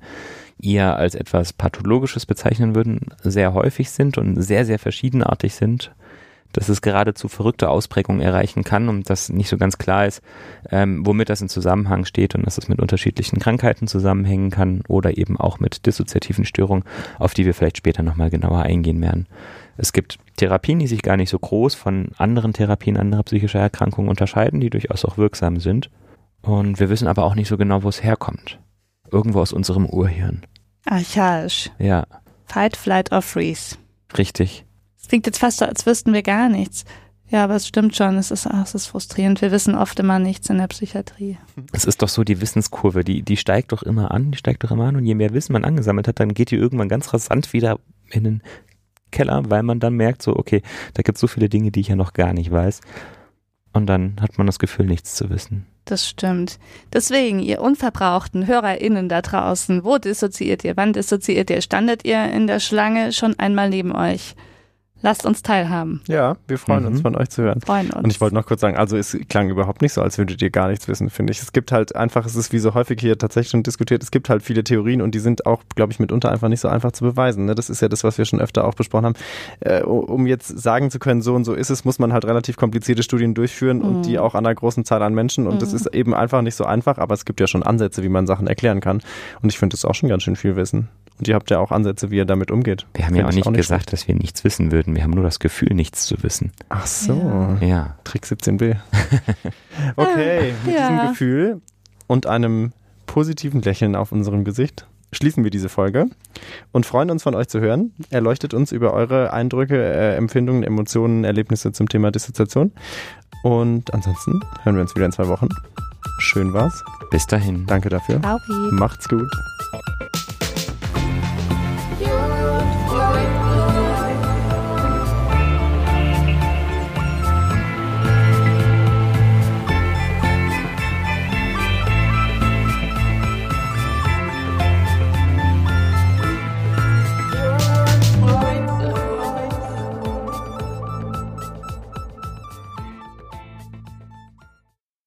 eher als etwas Pathologisches bezeichnen würden, sehr häufig sind und sehr, sehr verschiedenartig sind, dass es geradezu verrückte Ausprägungen erreichen kann und dass nicht so ganz klar ist, ähm, womit das in Zusammenhang steht und dass es mit unterschiedlichen Krankheiten zusammenhängen kann oder eben auch mit dissoziativen Störungen, auf die wir vielleicht später nochmal genauer eingehen werden. Es gibt Therapien, die sich gar nicht so groß von anderen Therapien anderer psychischer Erkrankungen unterscheiden, die durchaus auch wirksam sind. Und wir wissen aber auch nicht so genau, wo es herkommt irgendwo aus unserem Urhirn. Archaisch. Ja. Fight, Flight or Freeze. Richtig. Es klingt jetzt fast so, als wüssten wir gar nichts. Ja, aber es stimmt schon, es ist, ach, es ist frustrierend. Wir wissen oft immer nichts in der Psychiatrie. Es ist doch so, die Wissenskurve, die, die steigt doch immer an, die steigt doch immer an und je mehr Wissen man angesammelt hat, dann geht die irgendwann ganz rasant wieder in den Keller, weil man dann merkt, so, okay, da gibt es so viele Dinge, die ich ja noch gar nicht weiß. Und dann hat man das Gefühl, nichts zu wissen. Das stimmt. Deswegen, ihr unverbrauchten HörerInnen da draußen, wo dissoziiert ihr? Wann dissoziiert ihr? Standet ihr in der Schlange schon einmal neben euch? Lasst uns teilhaben. Ja, wir freuen mhm. uns von euch zu hören. Freuen uns. Und ich wollte noch kurz sagen, also es klang überhaupt nicht so, als würdet ihr gar nichts wissen, finde ich. Es gibt halt einfach, es ist wie so häufig hier tatsächlich schon diskutiert, es gibt halt viele Theorien und die sind auch, glaube ich, mitunter einfach nicht so einfach zu beweisen. Ne? Das ist ja das, was wir schon öfter auch besprochen haben. Äh, um jetzt sagen zu können, so und so ist es, muss man halt relativ komplizierte Studien durchführen mhm. und die auch an einer großen Zahl an Menschen. Und mhm. das ist eben einfach nicht so einfach, aber es gibt ja schon Ansätze, wie man Sachen erklären kann. Und ich finde das auch schon ganz schön viel Wissen. Und ihr habt ja auch Ansätze, wie ihr damit umgeht. Wir haben ja auch nicht, auch nicht gesagt, schlecht. dass wir nichts wissen würden. Wir haben nur das Gefühl, nichts zu wissen. Ach so. Ja. Trick 17b. okay, mit ja. diesem Gefühl und einem positiven Lächeln auf unserem Gesicht schließen wir diese Folge und freuen uns von euch zu hören. Erleuchtet uns über eure Eindrücke, äh, Empfindungen, Emotionen, Erlebnisse zum Thema Dissoziation. Und ansonsten hören wir uns wieder in zwei Wochen. Schön war's. Bis dahin. Danke dafür. Ciao, Macht's gut.